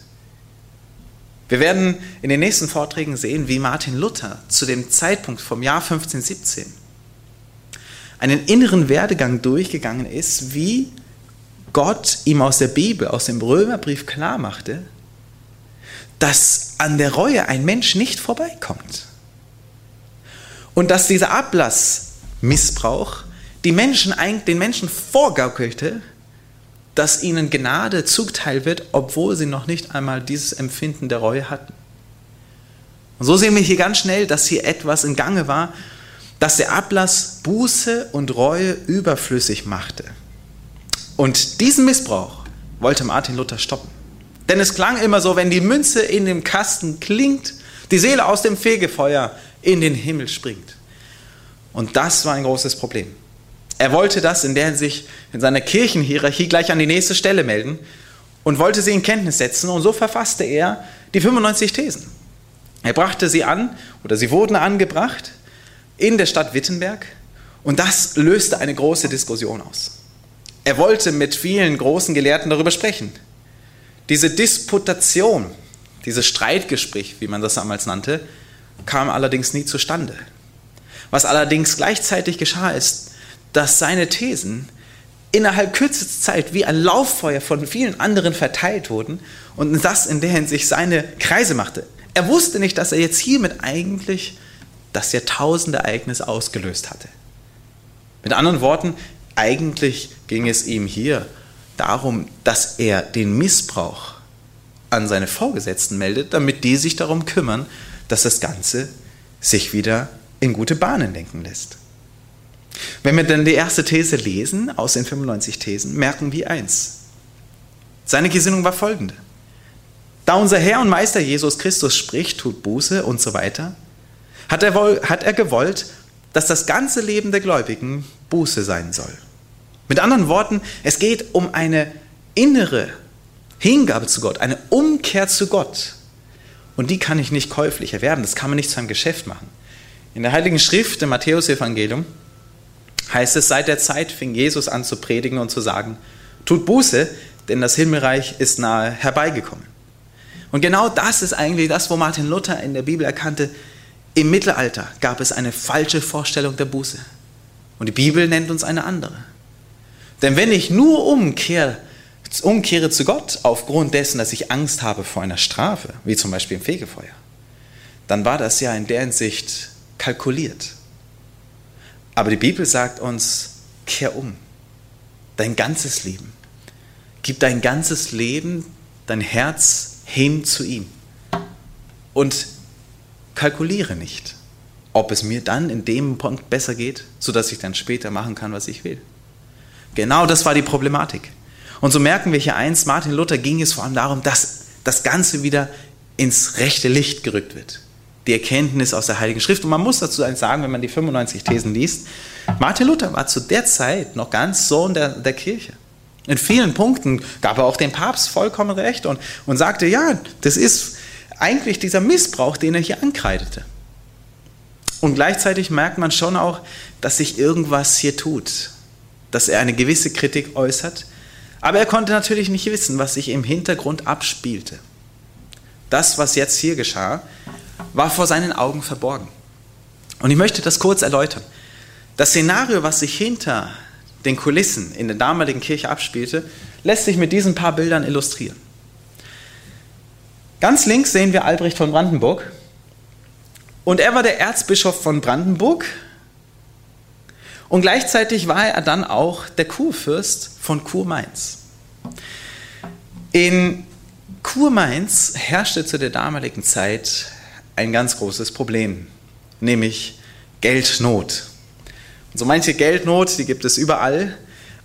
[SPEAKER 1] Wir werden in den nächsten Vorträgen sehen, wie Martin Luther zu dem Zeitpunkt vom Jahr 1517 einen inneren Werdegang durchgegangen ist, wie Gott ihm aus der Bibel, aus dem Römerbrief klar machte, dass an der Reue ein Mensch nicht vorbeikommt. Und dass dieser Ablassmissbrauch die Menschen, den Menschen vorgaukelte, dass ihnen Gnade zuteil wird, obwohl sie noch nicht einmal dieses Empfinden der Reue hatten. Und so sehen wir hier ganz schnell, dass hier etwas in Gange war, das der Ablass Buße und Reue überflüssig machte. Und diesen Missbrauch wollte Martin Luther stoppen. Denn es klang immer so, wenn die Münze in dem Kasten klingt, die Seele aus dem Fegefeuer in den Himmel springt. Und das war ein großes Problem. Er wollte das in der Hinsicht in seiner Kirchenhierarchie gleich an die nächste Stelle melden und wollte sie in Kenntnis setzen. Und so verfasste er die 95 Thesen. Er brachte sie an oder sie wurden angebracht in der Stadt Wittenberg und das löste eine große Diskussion aus. Er wollte mit vielen großen Gelehrten darüber sprechen. Diese Disputation, dieses Streitgespräch, wie man das damals nannte, kam allerdings nie zustande. Was allerdings gleichzeitig geschah, ist, dass seine Thesen innerhalb kürzester Zeit wie ein Lauffeuer von vielen anderen verteilt wurden und das in der Hinsicht seine Kreise machte. Er wusste nicht, dass er jetzt hiermit eigentlich das Jahrtausendereignis ausgelöst hatte. Mit anderen Worten, eigentlich ging es ihm hier darum, dass er den Missbrauch an seine Vorgesetzten meldet, damit die sich darum kümmern, dass das Ganze sich wieder in gute Bahnen lenken lässt. Wenn wir dann die erste These lesen aus den 95 Thesen, merken wir eins. Seine Gesinnung war folgende. Da unser Herr und Meister Jesus Christus spricht, tut Buße und so weiter, hat er, wohl, hat er gewollt, dass das ganze Leben der Gläubigen Buße sein soll. Mit anderen Worten, es geht um eine innere Hingabe zu Gott, eine Umkehr zu Gott. Und die kann ich nicht käuflich erwerben, das kann man nicht zu einem Geschäft machen. In der Heiligen Schrift, im Matthäusevangelium, heißt es, seit der Zeit fing Jesus an zu predigen und zu sagen, tut Buße, denn das Himmelreich ist nahe herbeigekommen. Und genau das ist eigentlich das, wo Martin Luther in der Bibel erkannte, im Mittelalter gab es eine falsche Vorstellung der Buße. Und die Bibel nennt uns eine andere. Denn wenn ich nur umkehre, umkehre zu Gott aufgrund dessen, dass ich Angst habe vor einer Strafe, wie zum Beispiel im Fegefeuer, dann war das ja in der Hinsicht kalkuliert. Aber die Bibel sagt uns, kehr um. Dein ganzes Leben. Gib dein ganzes Leben, dein Herz hin zu ihm. Und kalkuliere nicht, ob es mir dann in dem Punkt besser geht, sodass ich dann später machen kann, was ich will. Genau das war die Problematik. Und so merken wir hier eins, Martin Luther ging es vor allem darum, dass das Ganze wieder ins rechte Licht gerückt wird. Die Erkenntnis aus der Heiligen Schrift. Und man muss dazu sagen, wenn man die 95 Thesen liest, Martin Luther war zu der Zeit noch ganz Sohn der, der Kirche. In vielen Punkten gab er auch dem Papst vollkommen recht und, und sagte, ja, das ist eigentlich dieser Missbrauch, den er hier ankreidete. Und gleichzeitig merkt man schon auch, dass sich irgendwas hier tut, dass er eine gewisse Kritik äußert, aber er konnte natürlich nicht wissen, was sich im Hintergrund abspielte. Das, was jetzt hier geschah, war vor seinen Augen verborgen. Und ich möchte das kurz erläutern. Das Szenario, was sich hinter den Kulissen in der damaligen Kirche abspielte, lässt sich mit diesen paar Bildern illustrieren. Ganz links sehen wir Albrecht von Brandenburg. Und er war der Erzbischof von Brandenburg. Und gleichzeitig war er dann auch der Kurfürst von Kurmainz. In Kurmainz herrschte zu der damaligen Zeit ein ganz großes Problem, nämlich Geldnot. Und so manche Geldnot, die gibt es überall,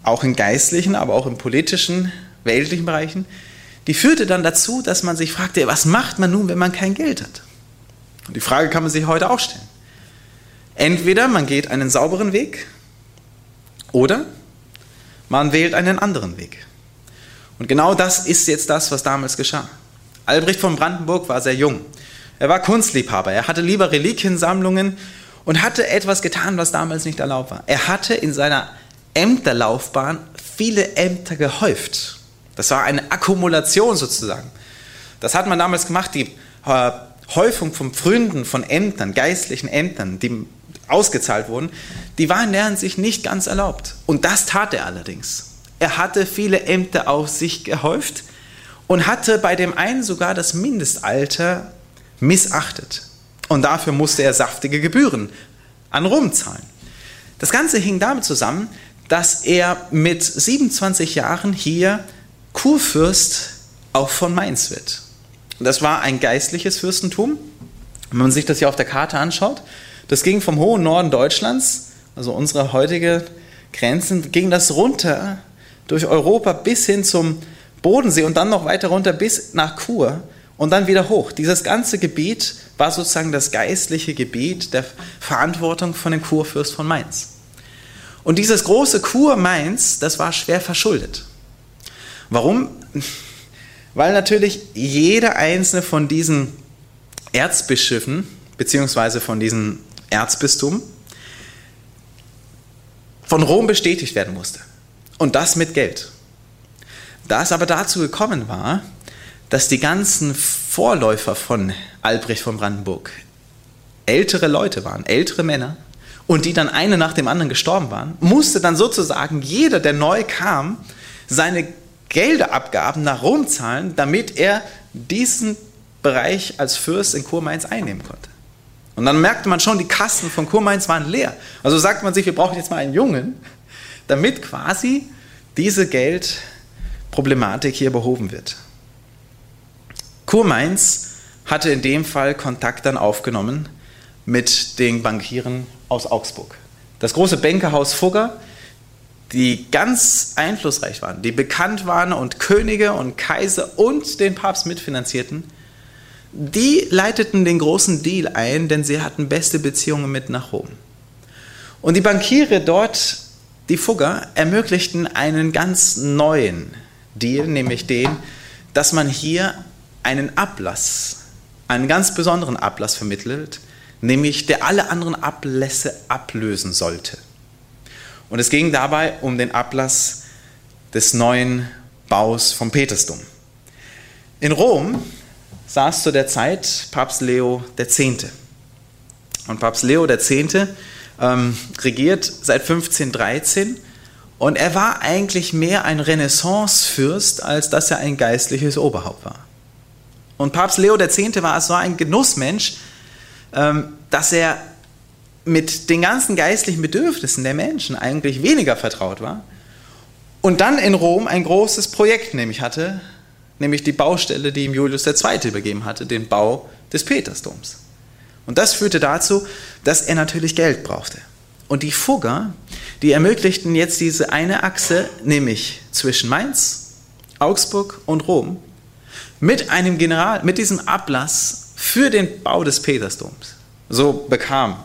[SPEAKER 1] auch in geistlichen, aber auch in politischen, weltlichen Bereichen. Die führte dann dazu, dass man sich fragte, was macht man nun, wenn man kein Geld hat? Und die Frage kann man sich heute auch stellen. Entweder man geht einen sauberen Weg oder man wählt einen anderen Weg. Und genau das ist jetzt das, was damals geschah. Albrecht von Brandenburg war sehr jung. Er war Kunstliebhaber. Er hatte lieber Reliquiensammlungen und hatte etwas getan, was damals nicht erlaubt war. Er hatte in seiner Ämterlaufbahn viele Ämter gehäuft. Das war eine Akkumulation sozusagen. Das hat man damals gemacht, die äh, Häufung von Pfründen, von Ämtern, geistlichen Ämtern, die ausgezahlt wurden, die waren in der Hinsicht nicht ganz erlaubt. Und das tat er allerdings. Er hatte viele Ämter auf sich gehäuft und hatte bei dem einen sogar das Mindestalter missachtet. Und dafür musste er saftige Gebühren an Rom zahlen. Das Ganze hing damit zusammen, dass er mit 27 Jahren hier Kurfürst auch von Mainz wird. Das war ein geistliches Fürstentum. Wenn man sich das hier auf der Karte anschaut, das ging vom hohen Norden Deutschlands, also unsere heutige Grenzen, ging das runter durch Europa bis hin zum Bodensee und dann noch weiter runter bis nach Chur und dann wieder hoch. Dieses ganze Gebiet war sozusagen das geistliche Gebiet der Verantwortung von dem Kurfürst von Mainz. Und dieses große Kur Mainz, das war schwer verschuldet. Warum? Weil natürlich jeder einzelne von diesen Erzbischöfen, beziehungsweise von diesem Erzbistum, von Rom bestätigt werden musste. Und das mit Geld. Da es aber dazu gekommen war, dass die ganzen Vorläufer von Albrecht von Brandenburg ältere Leute waren, ältere Männer, und die dann eine nach dem anderen gestorben waren, musste dann sozusagen jeder, der neu kam, seine Gelderabgaben nach Rom zahlen, damit er diesen Bereich als Fürst in Kurmainz einnehmen konnte. Und dann merkte man schon, die Kassen von Kurmainz waren leer. Also sagt man sich, wir brauchen jetzt mal einen Jungen, damit quasi diese Geldproblematik hier behoben wird. Kurmainz hatte in dem Fall Kontakt dann aufgenommen mit den Bankieren aus Augsburg. Das große Bankerhaus Fugger, die ganz einflussreich waren, die bekannt waren und Könige und Kaiser und den Papst mitfinanzierten, die leiteten den großen Deal ein, denn sie hatten beste Beziehungen mit nach Rom. Und die Bankiere dort, die Fugger, ermöglichten einen ganz neuen Deal, nämlich den, dass man hier einen Ablass, einen ganz besonderen Ablass vermittelt, nämlich der alle anderen Ablässe ablösen sollte. Und es ging dabei um den Ablass des neuen Baus vom Petersdom. In Rom saß zu der Zeit Papst Leo X. Und Papst Leo X. Ähm, regiert seit 1513 und er war eigentlich mehr ein Renaissancefürst, als dass er ein geistliches Oberhaupt war. Und Papst Leo X. war so ein Genussmensch, ähm, dass er mit den ganzen geistlichen Bedürfnissen der Menschen eigentlich weniger vertraut war. Und dann in Rom ein großes Projekt nämlich hatte, nämlich die Baustelle, die ihm Julius II. übergeben hatte, den Bau des Petersdoms. Und das führte dazu, dass er natürlich Geld brauchte. Und die Fugger, die ermöglichten jetzt diese eine Achse, nämlich zwischen Mainz, Augsburg und Rom, mit einem General, mit diesem Ablass für den Bau des Petersdoms. So bekam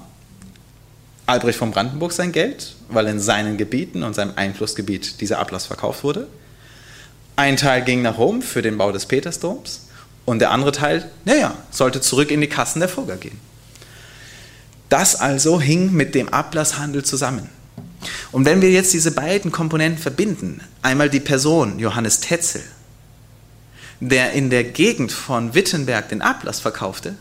[SPEAKER 1] Albrecht von Brandenburg sein Geld, weil in seinen Gebieten und seinem Einflussgebiet dieser Ablass verkauft wurde. Ein Teil ging nach Rom für den Bau des Petersdoms und der andere Teil, naja, sollte zurück in die Kassen der Fugger gehen. Das also hing mit dem Ablasshandel zusammen. Und wenn wir jetzt diese beiden Komponenten verbinden, einmal die Person Johannes Tetzel der in der Gegend von Wittenberg den Ablass verkaufte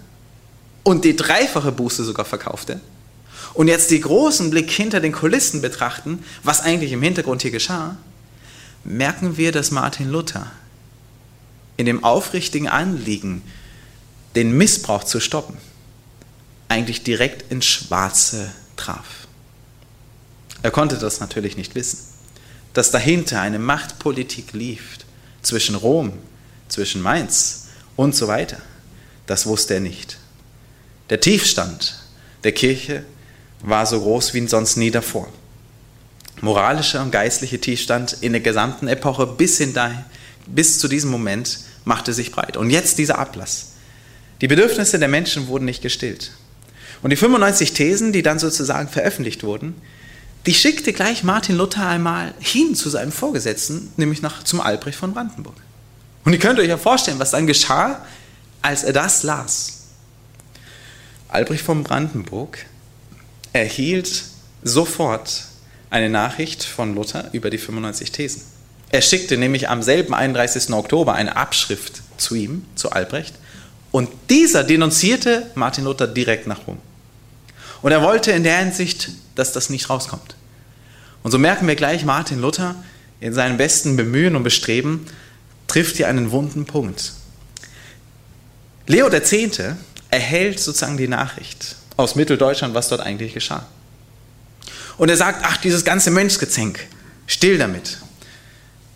[SPEAKER 1] und die dreifache Buße sogar verkaufte, und jetzt die großen Blick hinter den Kulissen betrachten, was eigentlich im Hintergrund hier geschah, merken wir, dass Martin Luther in dem aufrichtigen Anliegen, den Missbrauch zu stoppen, eigentlich direkt ins Schwarze traf. Er konnte das natürlich nicht wissen, dass dahinter eine Machtpolitik lief zwischen Rom zwischen Mainz und so weiter. Das wusste er nicht. Der Tiefstand der Kirche war so groß wie sonst nie davor. Moralischer und geistlicher Tiefstand in der gesamten Epoche bis, hin dahin, bis zu diesem Moment machte sich breit. Und jetzt dieser Ablass. Die Bedürfnisse der Menschen wurden nicht gestillt. Und die 95 Thesen, die dann sozusagen veröffentlicht wurden, die schickte gleich Martin Luther einmal hin zu seinem Vorgesetzten, nämlich nach, zum Albrecht von Brandenburg. Und ihr könnt euch ja vorstellen, was dann geschah, als er das las. Albrecht von Brandenburg erhielt sofort eine Nachricht von Luther über die 95 Thesen. Er schickte nämlich am selben 31. Oktober eine Abschrift zu ihm, zu Albrecht, und dieser denunzierte Martin Luther direkt nach Rom. Und er wollte in der Hinsicht, dass das nicht rauskommt. Und so merken wir gleich, Martin Luther in seinem besten Bemühen und Bestreben trifft hier einen wunden Punkt. Leo X. erhält sozusagen die Nachricht aus Mitteldeutschland, was dort eigentlich geschah. Und er sagt, ach, dieses ganze Mönchsgezänk, still damit.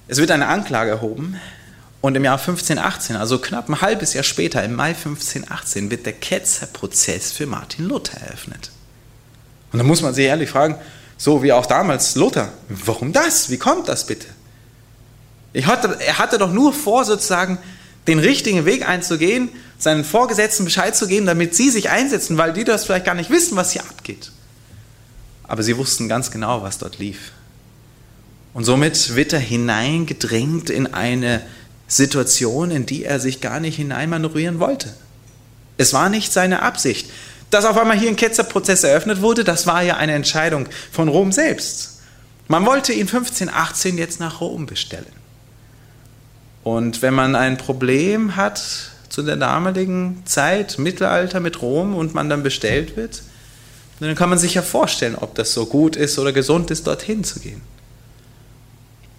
[SPEAKER 1] Es wird eine Anklage erhoben und im Jahr 1518, also knapp ein halbes Jahr später, im Mai 1518, wird der Ketzerprozess für Martin Luther eröffnet. Und da muss man sich ehrlich fragen, so wie auch damals Luther, warum das? Wie kommt das bitte? Hatte, er hatte doch nur vor, sozusagen den richtigen Weg einzugehen, seinen Vorgesetzten Bescheid zu geben, damit sie sich einsetzen, weil die das vielleicht gar nicht wissen, was hier abgeht. Aber sie wussten ganz genau, was dort lief. Und somit wird er hineingedrängt in eine Situation, in die er sich gar nicht hineinmanövrieren wollte. Es war nicht seine Absicht. Dass auf einmal hier ein Ketzerprozess eröffnet wurde, das war ja eine Entscheidung von Rom selbst. Man wollte ihn 1518 jetzt nach Rom bestellen. Und wenn man ein Problem hat zu der damaligen Zeit, Mittelalter mit Rom und man dann bestellt wird, dann kann man sich ja vorstellen, ob das so gut ist oder gesund ist, dorthin zu gehen.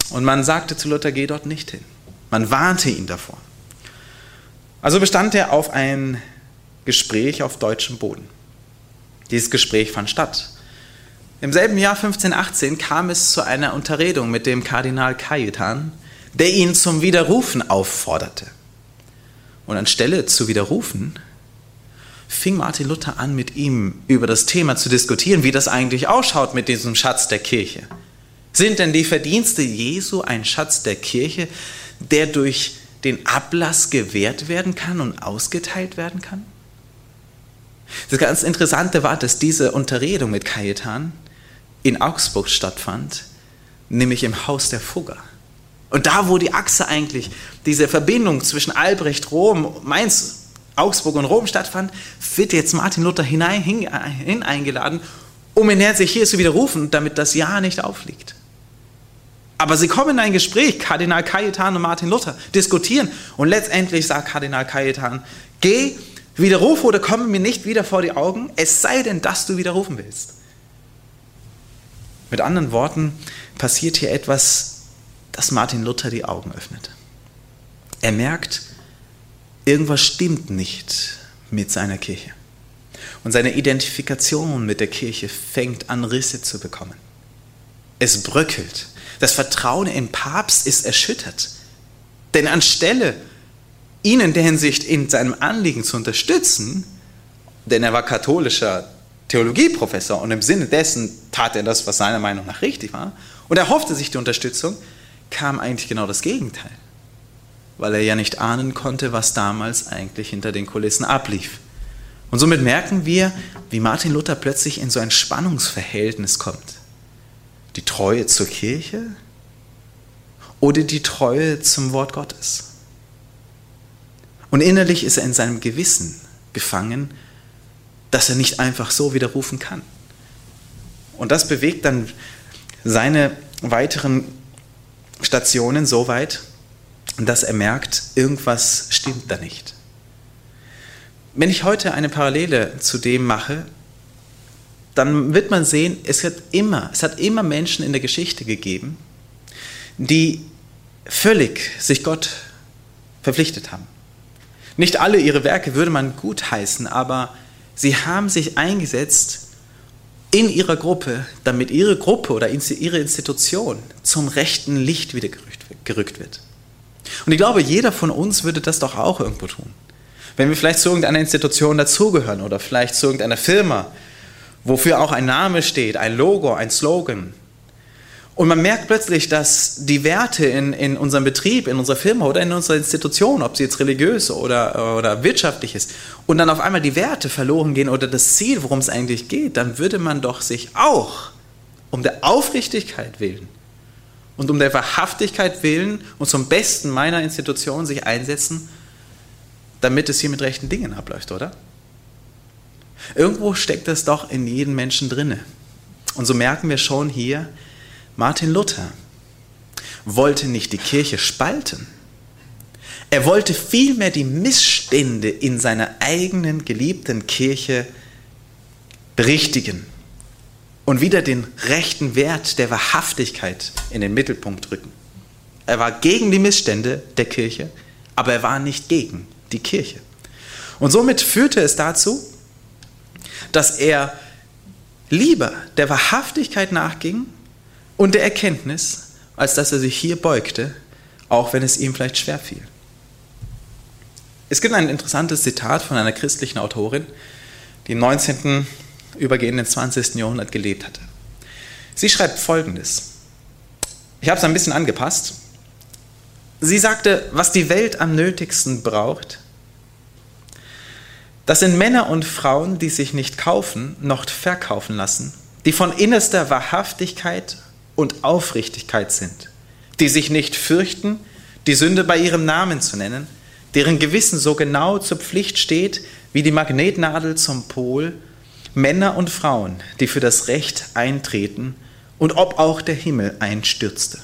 [SPEAKER 1] Und man sagte zu Luther, geh dort nicht hin. Man warnte ihn davor. Also bestand er auf ein Gespräch auf deutschem Boden. Dieses Gespräch fand statt. Im selben Jahr 1518 kam es zu einer Unterredung mit dem Kardinal Cajetan, der ihn zum Widerrufen aufforderte. Und anstelle zu widerrufen, fing Martin Luther an, mit ihm über das Thema zu diskutieren, wie das eigentlich ausschaut mit diesem Schatz der Kirche. Sind denn die Verdienste Jesu ein Schatz der Kirche, der durch den Ablass gewährt werden kann und ausgeteilt werden kann? Das ganz Interessante war, dass diese Unterredung mit Cajetan in Augsburg stattfand, nämlich im Haus der Fugger. Und da, wo die Achse eigentlich, diese Verbindung zwischen Albrecht, Rom, Mainz, Augsburg und Rom stattfand, wird jetzt Martin Luther hinein, hineingeladen, um in der sich hier zu widerrufen, damit das Ja nicht aufliegt. Aber sie kommen in ein Gespräch, Kardinal Cajetan und Martin Luther, diskutieren und letztendlich sagt Kardinal Cajetan, geh, widerrufe oder komme mir nicht wieder vor die Augen, es sei denn, dass du widerrufen willst. Mit anderen Worten passiert hier etwas dass Martin Luther die Augen öffnet. Er merkt, irgendwas stimmt nicht mit seiner Kirche. Und seine Identifikation mit der Kirche fängt an Risse zu bekommen. Es bröckelt. Das Vertrauen im Papst ist erschüttert. Denn anstelle, ihn in der Hinsicht in seinem Anliegen zu unterstützen, denn er war katholischer Theologieprofessor und im Sinne dessen tat er das, was seiner Meinung nach richtig war, und er hoffte sich die Unterstützung, kam eigentlich genau das Gegenteil, weil er ja nicht ahnen konnte, was damals eigentlich hinter den Kulissen ablief. Und somit merken wir, wie Martin Luther plötzlich in so ein Spannungsverhältnis kommt. Die Treue zur Kirche oder die Treue zum Wort Gottes. Und innerlich ist er in seinem Gewissen gefangen, dass er nicht einfach so widerrufen kann. Und das bewegt dann seine weiteren Stationen so weit, dass er merkt, irgendwas stimmt da nicht. Wenn ich heute eine Parallele zu dem mache, dann wird man sehen, es hat immer, es hat immer Menschen in der Geschichte gegeben, die völlig sich Gott verpflichtet haben. Nicht alle ihre Werke würde man gutheißen, aber sie haben sich eingesetzt in ihrer Gruppe, damit ihre Gruppe oder ihre Institution zum rechten Licht wieder gerückt wird. Und ich glaube, jeder von uns würde das doch auch irgendwo tun. Wenn wir vielleicht zu irgendeiner Institution dazugehören oder vielleicht zu irgendeiner Firma wofür auch ein Name steht, ein Logo, ein Slogan. Und man merkt plötzlich, dass die Werte in, in unserem Betrieb, in unserer Firma oder in unserer Institution, ob sie jetzt religiös oder, oder wirtschaftlich ist, und dann auf einmal die Werte verloren gehen oder das Ziel, worum es eigentlich geht, dann würde man doch sich auch um der Aufrichtigkeit willen und um der Wahrhaftigkeit willen und zum Besten meiner Institution sich einsetzen, damit es hier mit rechten Dingen abläuft, oder? Irgendwo steckt es doch in jedem Menschen drinne. Und so merken wir schon hier, Martin Luther wollte nicht die Kirche spalten. Er wollte vielmehr die Missstände in seiner eigenen geliebten Kirche berichtigen und wieder den rechten Wert der Wahrhaftigkeit in den Mittelpunkt rücken. Er war gegen die Missstände der Kirche, aber er war nicht gegen die Kirche. Und somit führte es dazu, dass er lieber der Wahrhaftigkeit nachging und der Erkenntnis, als dass er sich hier beugte, auch wenn es ihm vielleicht schwer fiel. Es gibt ein interessantes Zitat von einer christlichen Autorin, die im 19 übergehenden 20. Jahrhundert gelebt hatte. Sie schreibt Folgendes. Ich habe es ein bisschen angepasst. Sie sagte, was die Welt am nötigsten braucht, das sind Männer und Frauen, die sich nicht kaufen noch verkaufen lassen, die von innerster Wahrhaftigkeit und Aufrichtigkeit sind, die sich nicht fürchten, die Sünde bei ihrem Namen zu nennen, deren Gewissen so genau zur Pflicht steht wie die Magnetnadel zum Pol Männer und Frauen, die für das Recht eintreten und ob auch der Himmel einstürzte.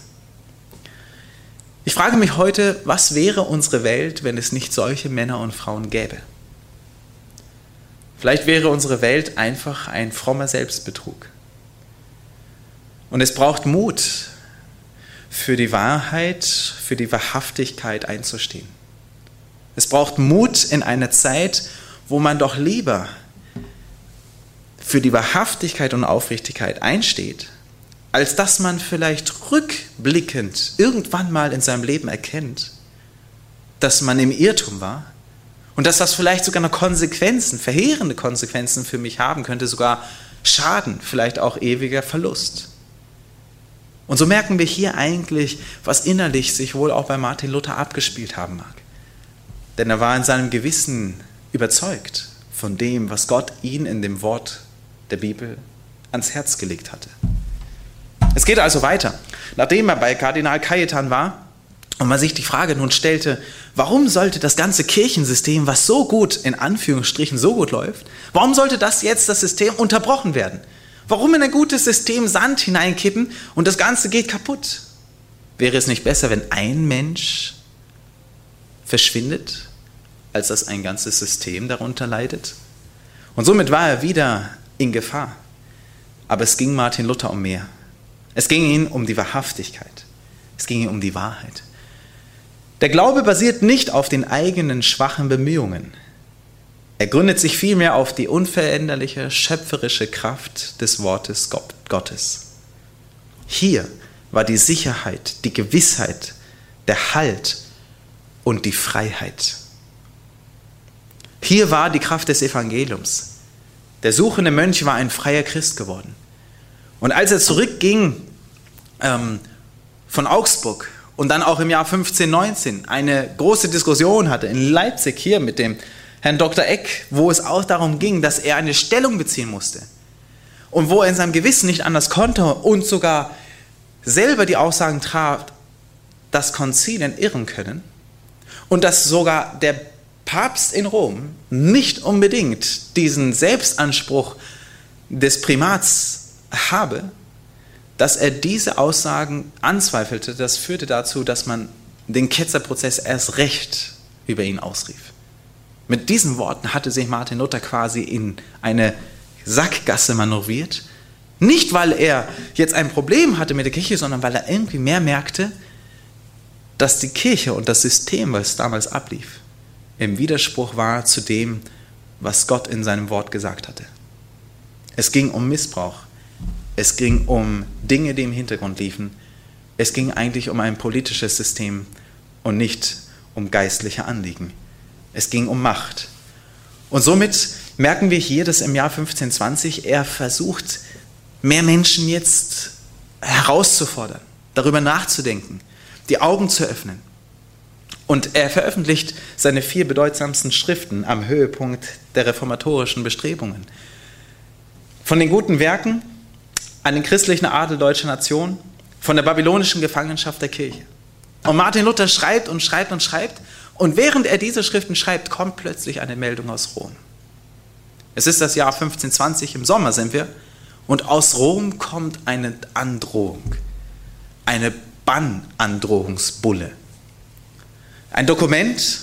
[SPEAKER 1] Ich frage mich heute, was wäre unsere Welt, wenn es nicht solche Männer und Frauen gäbe? Vielleicht wäre unsere Welt einfach ein frommer Selbstbetrug. Und es braucht Mut, für die Wahrheit, für die Wahrhaftigkeit einzustehen. Es braucht Mut in einer Zeit, wo man doch lieber für die Wahrhaftigkeit und Aufrichtigkeit einsteht, als dass man vielleicht rückblickend irgendwann mal in seinem Leben erkennt, dass man im Irrtum war und dass das vielleicht sogar noch Konsequenzen, verheerende Konsequenzen für mich haben könnte, sogar Schaden, vielleicht auch ewiger Verlust. Und so merken wir hier eigentlich, was innerlich sich wohl auch bei Martin Luther abgespielt haben mag. Denn er war in seinem Gewissen überzeugt von dem, was Gott ihn in dem Wort der Bibel ans Herz gelegt hatte. Es geht also weiter. Nachdem er bei Kardinal Cajetan war und man sich die Frage nun stellte, warum sollte das ganze Kirchensystem, was so gut in Anführungsstrichen so gut läuft, warum sollte das jetzt das System unterbrochen werden? Warum in ein gutes System Sand hineinkippen und das Ganze geht kaputt? Wäre es nicht besser, wenn ein Mensch verschwindet, als dass ein ganzes System darunter leidet? Und somit war er wieder in Gefahr. Aber es ging Martin Luther um mehr. Es ging ihm um die Wahrhaftigkeit. Es ging ihm um die Wahrheit. Der Glaube basiert nicht auf den eigenen schwachen Bemühungen. Er gründet sich vielmehr auf die unveränderliche, schöpferische Kraft des Wortes Gottes. Hier war die Sicherheit, die Gewissheit, der Halt und die Freiheit. Hier war die Kraft des Evangeliums. Der suchende Mönch war ein freier Christ geworden. Und als er zurückging ähm, von Augsburg und dann auch im Jahr 1519 eine große Diskussion hatte in Leipzig hier mit dem Herrn Dr. Eck, wo es auch darum ging, dass er eine Stellung beziehen musste und wo er in seinem Gewissen nicht anders konnte und sogar selber die Aussagen traf, dass Konzilien irren können und dass sogar der Papst in Rom nicht unbedingt diesen Selbstanspruch des Primats habe, dass er diese Aussagen anzweifelte, das führte dazu, dass man den Ketzerprozess erst recht über ihn ausrief. Mit diesen Worten hatte sich Martin Luther quasi in eine Sackgasse manövriert. Nicht, weil er jetzt ein Problem hatte mit der Kirche, sondern weil er irgendwie mehr merkte, dass die Kirche und das System, was damals ablief, im Widerspruch war zu dem, was Gott in seinem Wort gesagt hatte. Es ging um Missbrauch. Es ging um Dinge, die im Hintergrund liefen. Es ging eigentlich um ein politisches System und nicht um geistliche Anliegen. Es ging um Macht. Und somit merken wir hier, dass im Jahr 1520 er versucht, mehr Menschen jetzt herauszufordern, darüber nachzudenken, die Augen zu öffnen. Und er veröffentlicht seine vier bedeutsamsten Schriften am Höhepunkt der reformatorischen Bestrebungen. Von den guten Werken an den christlichen Adel deutscher Nation, von der babylonischen Gefangenschaft der Kirche. Und Martin Luther schreibt und schreibt und schreibt. Und während er diese Schriften schreibt, kommt plötzlich eine Meldung aus Rom. Es ist das Jahr 1520, im Sommer sind wir. Und aus Rom kommt eine Androhung, eine Bannandrohungsbulle. Ein Dokument,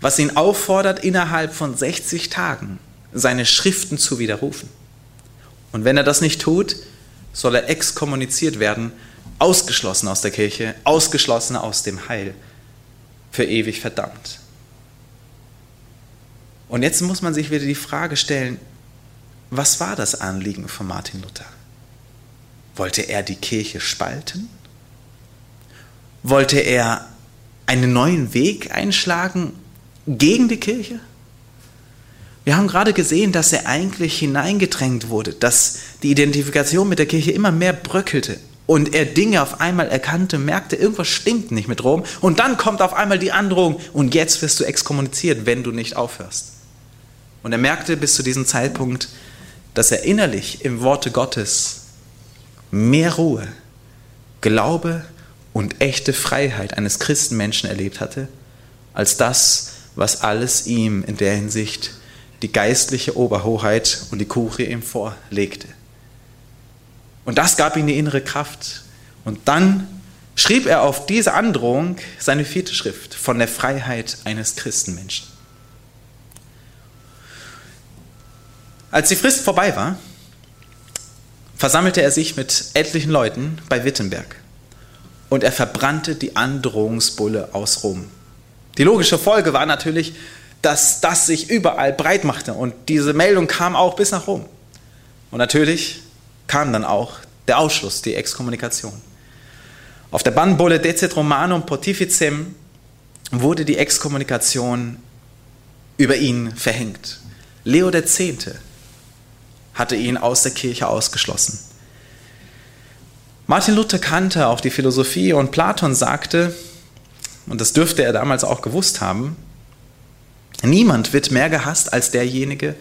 [SPEAKER 1] was ihn auffordert, innerhalb von 60 Tagen seine Schriften zu widerrufen. Und wenn er das nicht tut, soll er exkommuniziert werden, ausgeschlossen aus der Kirche, ausgeschlossen aus dem Heil, für ewig verdammt. Und jetzt muss man sich wieder die Frage stellen, was war das Anliegen von Martin Luther? Wollte er die Kirche spalten? Wollte er einen neuen Weg einschlagen gegen die Kirche? Wir haben gerade gesehen, dass er eigentlich hineingedrängt wurde, dass die Identifikation mit der Kirche immer mehr bröckelte und er Dinge auf einmal erkannte, merkte, irgendwas stimmt nicht mit Rom und dann kommt auf einmal die Androhung und jetzt wirst du exkommuniziert, wenn du nicht aufhörst. Und er merkte bis zu diesem Zeitpunkt, dass er innerlich im Worte Gottes mehr Ruhe, Glaube und echte Freiheit eines Christenmenschen erlebt hatte, als das, was alles ihm in der Hinsicht die geistliche Oberhoheit und die Kurie ihm vorlegte. Und das gab ihm die innere Kraft. Und dann schrieb er auf diese Androhung seine vierte Schrift von der Freiheit eines Christenmenschen. Als die Frist vorbei war, versammelte er sich mit etlichen Leuten bei Wittenberg und er verbrannte die Androhungsbulle aus Rom. Die logische Folge war natürlich, dass das sich überall breit machte und diese Meldung kam auch bis nach Rom. Und natürlich kam dann auch der Ausschluss, die Exkommunikation. Auf der Bannbulle Decet Romanum Pontificem wurde die Exkommunikation über ihn verhängt. Leo X. hatte ihn aus der Kirche ausgeschlossen. Martin Luther kannte auch die Philosophie und Platon sagte, und das dürfte er damals auch gewusst haben, Niemand wird mehr gehasst als derjenige,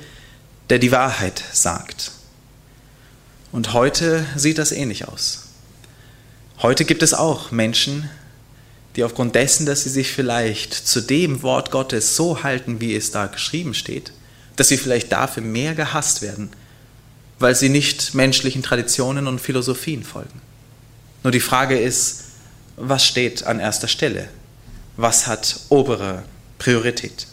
[SPEAKER 1] der die Wahrheit sagt. Und heute sieht das ähnlich aus. Heute gibt es auch Menschen, die aufgrund dessen, dass sie sich vielleicht zu dem Wort Gottes so halten, wie es da geschrieben steht, dass sie vielleicht dafür mehr gehasst werden, weil sie nicht menschlichen Traditionen und Philosophien folgen. Nur die Frage ist, was steht an erster Stelle? Was hat obere Priorität?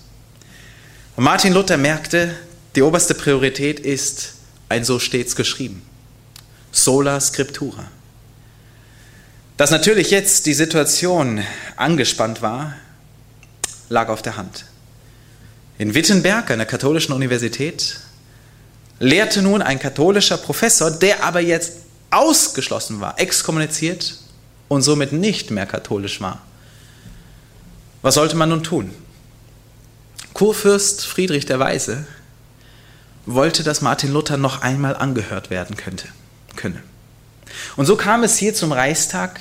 [SPEAKER 1] Und Martin Luther merkte, die oberste Priorität ist ein so stets geschrieben. Sola Scriptura. Dass natürlich jetzt die Situation angespannt war, lag auf der Hand. In Wittenberg, einer katholischen Universität, lehrte nun ein katholischer Professor, der aber jetzt ausgeschlossen war, exkommuniziert und somit nicht mehr katholisch war. Was sollte man nun tun? Kurfürst Friedrich der Weise wollte, dass Martin Luther noch einmal angehört werden könnte, könne. Und so kam es hier zum Reichstag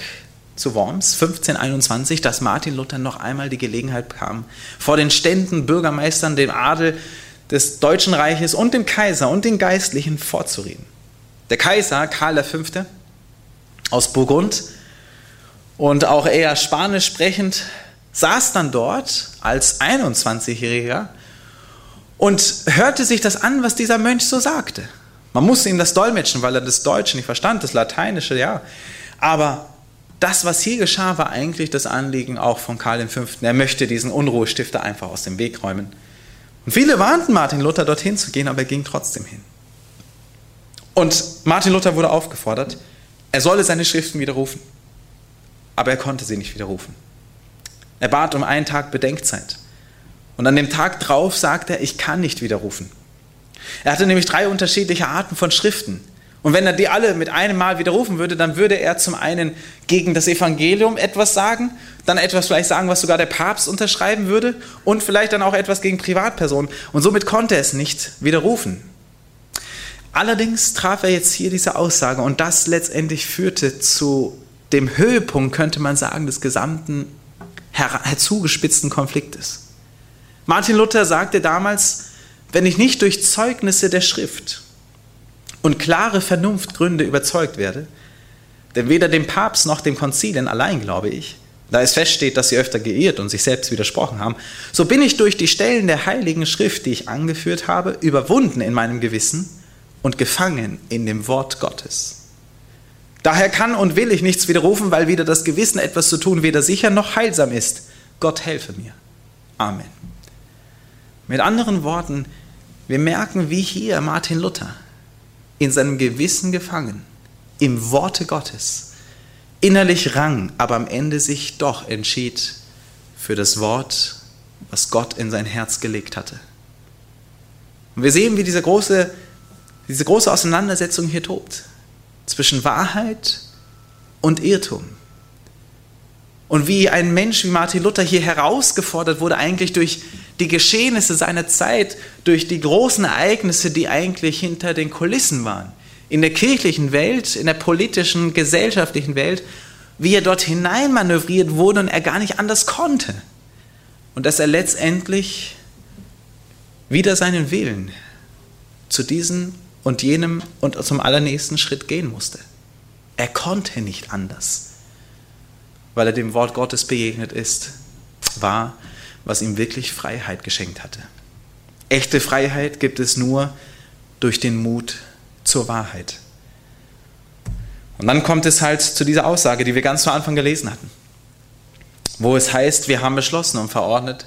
[SPEAKER 1] zu Worms 1521, dass Martin Luther noch einmal die Gelegenheit bekam, vor den Ständen, Bürgermeistern, dem Adel des Deutschen Reiches und dem Kaiser und den Geistlichen vorzureden. Der Kaiser Karl V. aus Burgund und auch eher spanisch sprechend saß dann dort als 21-Jähriger und hörte sich das an, was dieser Mönch so sagte. Man musste ihm das dolmetschen, weil er das Deutsche nicht verstand, das Lateinische, ja. Aber das, was hier geschah, war eigentlich das Anliegen auch von Karl V. Er möchte diesen Unruhestifter einfach aus dem Weg räumen. Und viele warnten Martin Luther, dorthin zu gehen, aber er ging trotzdem hin. Und Martin Luther wurde aufgefordert, er solle seine Schriften widerrufen. Aber er konnte sie nicht widerrufen. Er bat um einen Tag Bedenkzeit. Und an dem Tag drauf sagte er, ich kann nicht widerrufen. Er hatte nämlich drei unterschiedliche Arten von Schriften. Und wenn er die alle mit einem Mal widerrufen würde, dann würde er zum einen gegen das Evangelium etwas sagen, dann etwas vielleicht sagen, was sogar der Papst unterschreiben würde und vielleicht dann auch etwas gegen Privatpersonen. Und somit konnte er es nicht widerrufen. Allerdings traf er jetzt hier diese Aussage und das letztendlich führte zu dem Höhepunkt, könnte man sagen, des gesamten herzugespitzten Konfliktes. Martin Luther sagte damals, wenn ich nicht durch Zeugnisse der Schrift und klare Vernunftgründe überzeugt werde, denn weder dem Papst noch dem Konzilien allein glaube ich, da es feststeht, dass sie öfter geirrt und sich selbst widersprochen haben, so bin ich durch die Stellen der heiligen Schrift, die ich angeführt habe, überwunden in meinem Gewissen und gefangen in dem Wort Gottes. Daher kann und will ich nichts widerrufen, weil weder das Gewissen etwas zu tun weder sicher noch heilsam ist. Gott helfe mir. Amen. Mit anderen Worten, wir merken, wie hier Martin Luther in seinem Gewissen gefangen, im Worte Gottes, innerlich rang, aber am Ende sich doch entschied für das Wort, was Gott in sein Herz gelegt hatte. Und wir sehen, wie diese große diese große Auseinandersetzung hier tobt zwischen Wahrheit und Irrtum. Und wie ein Mensch wie Martin Luther hier herausgefordert wurde, eigentlich durch die Geschehnisse seiner Zeit, durch die großen Ereignisse, die eigentlich hinter den Kulissen waren, in der kirchlichen Welt, in der politischen, gesellschaftlichen Welt, wie er dort hineinmanövriert wurde und er gar nicht anders konnte. Und dass er letztendlich wieder seinen Willen zu diesen und jenem und zum allernächsten Schritt gehen musste. Er konnte nicht anders, weil er dem Wort Gottes begegnet ist, war, was ihm wirklich Freiheit geschenkt hatte. Echte Freiheit gibt es nur durch den Mut zur Wahrheit. Und dann kommt es halt zu dieser Aussage, die wir ganz zu Anfang gelesen hatten, wo es heißt, wir haben beschlossen und verordnet,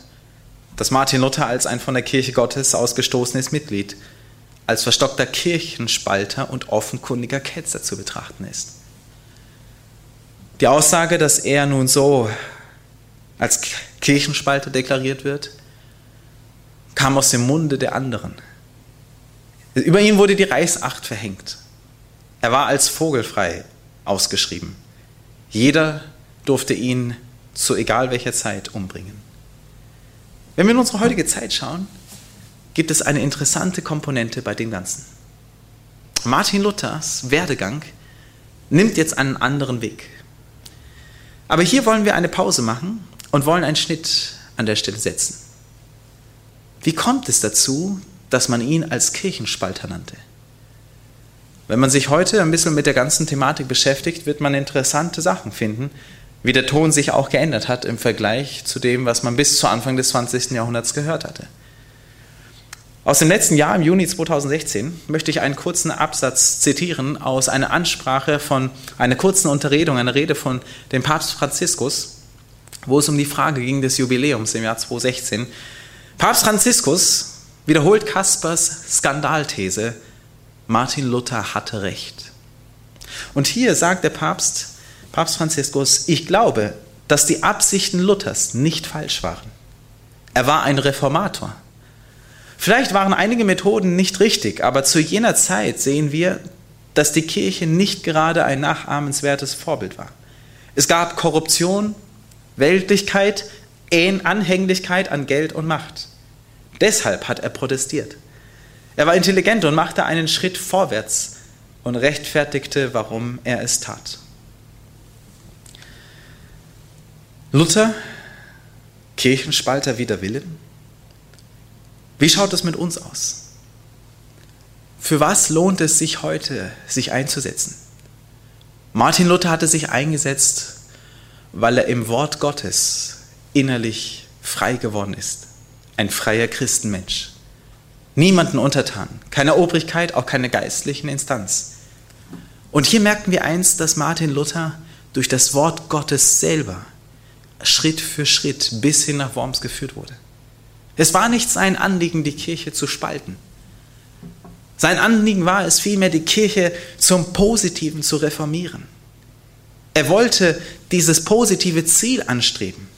[SPEAKER 1] dass Martin Luther als ein von der Kirche Gottes ausgestoßenes Mitglied als verstockter Kirchenspalter und offenkundiger Ketzer zu betrachten ist. Die Aussage, dass er nun so als Kirchenspalter deklariert wird, kam aus dem Munde der anderen. Über ihn wurde die Reichsacht verhängt. Er war als vogelfrei ausgeschrieben. Jeder durfte ihn zu egal welcher Zeit umbringen. Wenn wir in unsere heutige Zeit schauen, gibt es eine interessante Komponente bei dem Ganzen. Martin Luthers Werdegang nimmt jetzt einen anderen Weg. Aber hier wollen wir eine Pause machen und wollen einen Schnitt an der Stelle setzen. Wie kommt es dazu, dass man ihn als Kirchenspalter nannte? Wenn man sich heute ein bisschen mit der ganzen Thematik beschäftigt, wird man interessante Sachen finden, wie der Ton sich auch geändert hat im Vergleich zu dem, was man bis zu Anfang des 20. Jahrhunderts gehört hatte. Aus dem letzten Jahr, im Juni 2016, möchte ich einen kurzen Absatz zitieren aus einer Ansprache von einer kurzen Unterredung, einer Rede von dem Papst Franziskus, wo es um die Frage ging des Jubiläums im Jahr 2016. Papst Franziskus wiederholt Kaspers Skandalthese, Martin Luther hatte recht. Und hier sagt der Papst, Papst Franziskus, ich glaube, dass die Absichten Luthers nicht falsch waren. Er war ein Reformator. Vielleicht waren einige Methoden nicht richtig, aber zu jener Zeit sehen wir, dass die Kirche nicht gerade ein nachahmenswertes Vorbild war. Es gab Korruption, Weltlichkeit, Anhänglichkeit an Geld und Macht. Deshalb hat er protestiert. Er war intelligent und machte einen Schritt vorwärts und rechtfertigte, warum er es tat. Luther, Kirchenspalter wider Willen, wie schaut es mit uns aus? Für was lohnt es sich heute, sich einzusetzen? Martin Luther hatte sich eingesetzt, weil er im Wort Gottes innerlich frei geworden ist. Ein freier Christenmensch. Niemanden untertan, keine Obrigkeit, auch keine geistlichen Instanz. Und hier merken wir eins, dass Martin Luther durch das Wort Gottes selber Schritt für Schritt bis hin nach Worms geführt wurde. Es war nicht sein Anliegen, die Kirche zu spalten. Sein Anliegen war es vielmehr, die Kirche zum Positiven zu reformieren. Er wollte dieses positive Ziel anstreben.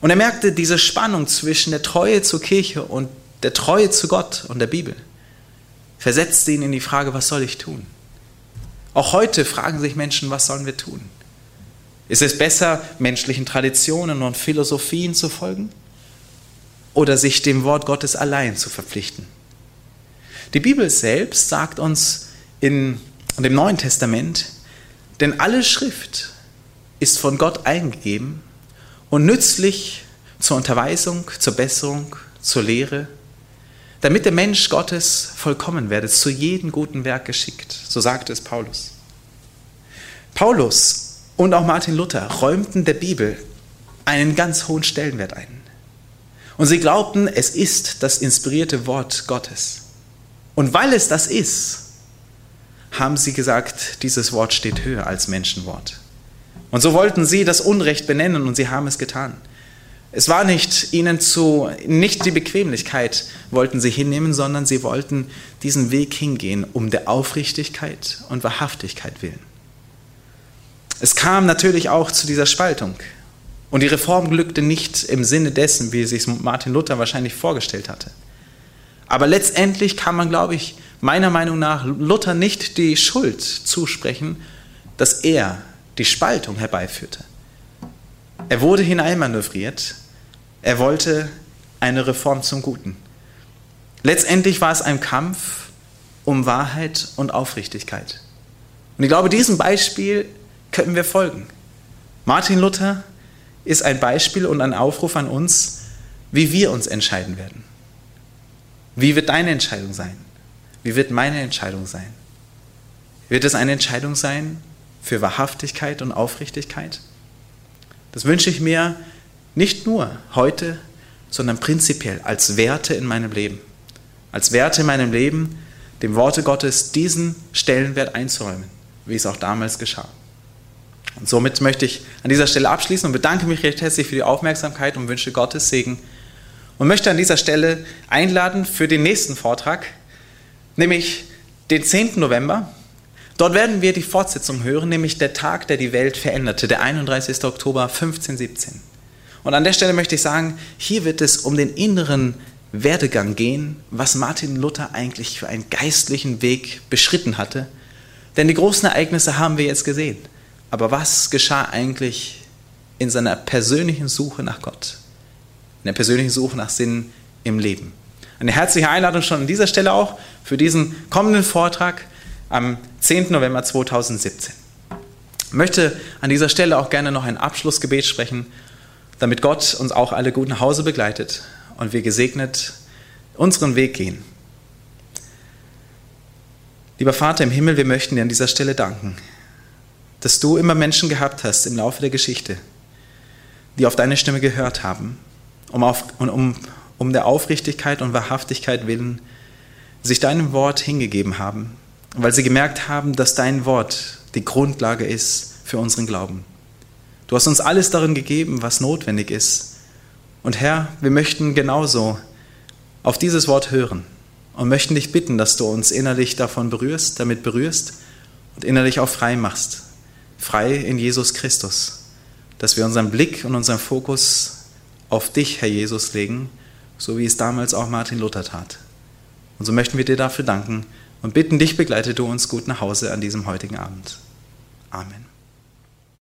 [SPEAKER 1] Und er merkte diese Spannung zwischen der Treue zur Kirche und der Treue zu Gott und der Bibel. Versetzte ihn in die Frage, was soll ich tun? Auch heute fragen sich Menschen, was sollen wir tun? Ist es besser, menschlichen Traditionen und Philosophien zu folgen oder sich dem Wort Gottes allein zu verpflichten? Die Bibel selbst sagt uns in dem Neuen Testament, denn alle Schrift ist von Gott eingegeben und nützlich zur Unterweisung, zur Besserung, zur Lehre, damit der Mensch Gottes vollkommen werde, zu jedem guten Werk geschickt. So sagte es Paulus. Paulus und auch Martin Luther räumten der Bibel einen ganz hohen Stellenwert ein. Und sie glaubten, es ist das inspirierte Wort Gottes. Und weil es das ist, haben sie gesagt, dieses Wort steht höher als Menschenwort. Und so wollten sie das Unrecht benennen und sie haben es getan. Es war nicht ihnen zu, nicht die Bequemlichkeit wollten sie hinnehmen, sondern sie wollten diesen Weg hingehen, um der Aufrichtigkeit und Wahrhaftigkeit willen. Es kam natürlich auch zu dieser Spaltung. Und die Reform glückte nicht im Sinne dessen, wie sich Martin Luther wahrscheinlich vorgestellt hatte. Aber letztendlich kann man, glaube ich, meiner Meinung nach Luther nicht die Schuld zusprechen, dass er die Spaltung herbeiführte. Er wurde hineinmanövriert, er wollte eine Reform zum Guten. Letztendlich war es ein Kampf um Wahrheit und Aufrichtigkeit. Und ich glaube, diesem Beispiel können wir folgen. Martin Luther ist ein Beispiel und ein Aufruf an uns, wie wir uns entscheiden werden. Wie wird deine Entscheidung sein? Wie wird meine Entscheidung sein? Wird es eine Entscheidung sein für Wahrhaftigkeit und Aufrichtigkeit? Das wünsche ich mir nicht nur heute, sondern prinzipiell als Werte in meinem Leben. Als Werte in meinem Leben, dem Worte Gottes diesen Stellenwert einzuräumen, wie es auch damals geschah. Und somit möchte ich an dieser Stelle abschließen und bedanke mich recht herzlich für die Aufmerksamkeit und wünsche Gottes Segen und möchte an dieser Stelle einladen für den nächsten Vortrag, nämlich den 10. November. Dort werden wir die Fortsetzung hören, nämlich der Tag, der die Welt veränderte, der 31. Oktober 1517. Und an der Stelle möchte ich sagen, hier wird es um den inneren Werdegang gehen, was Martin Luther eigentlich für einen geistlichen Weg beschritten hatte. Denn die großen Ereignisse haben wir jetzt gesehen. Aber was geschah eigentlich in seiner persönlichen Suche nach Gott? in der persönlichen Suche nach Sinn im Leben. Eine herzliche Einladung schon an dieser Stelle auch für diesen kommenden Vortrag am 10. November 2017. Ich möchte an dieser Stelle auch gerne noch ein Abschlussgebet sprechen, damit Gott uns auch alle gut nach Hause begleitet und wir gesegnet unseren Weg gehen. Lieber Vater im Himmel, wir möchten dir an dieser Stelle danken, dass du immer Menschen gehabt hast im Laufe der Geschichte, die auf deine Stimme gehört haben um, auf, um, um der Aufrichtigkeit und Wahrhaftigkeit willen sich deinem Wort hingegeben haben, weil sie gemerkt haben, dass dein Wort die Grundlage ist für unseren Glauben. Du hast uns alles darin gegeben, was notwendig ist. Und Herr, wir möchten genauso auf dieses Wort hören und möchten dich bitten, dass du uns innerlich davon berührst, damit berührst und innerlich auch frei machst. Frei in Jesus Christus. Dass wir unseren Blick und unseren Fokus auf dich, Herr Jesus, legen, so wie es damals auch Martin Luther tat. Und so möchten wir dir dafür danken und bitten dich, begleite du uns gut nach Hause an diesem heutigen Abend. Amen.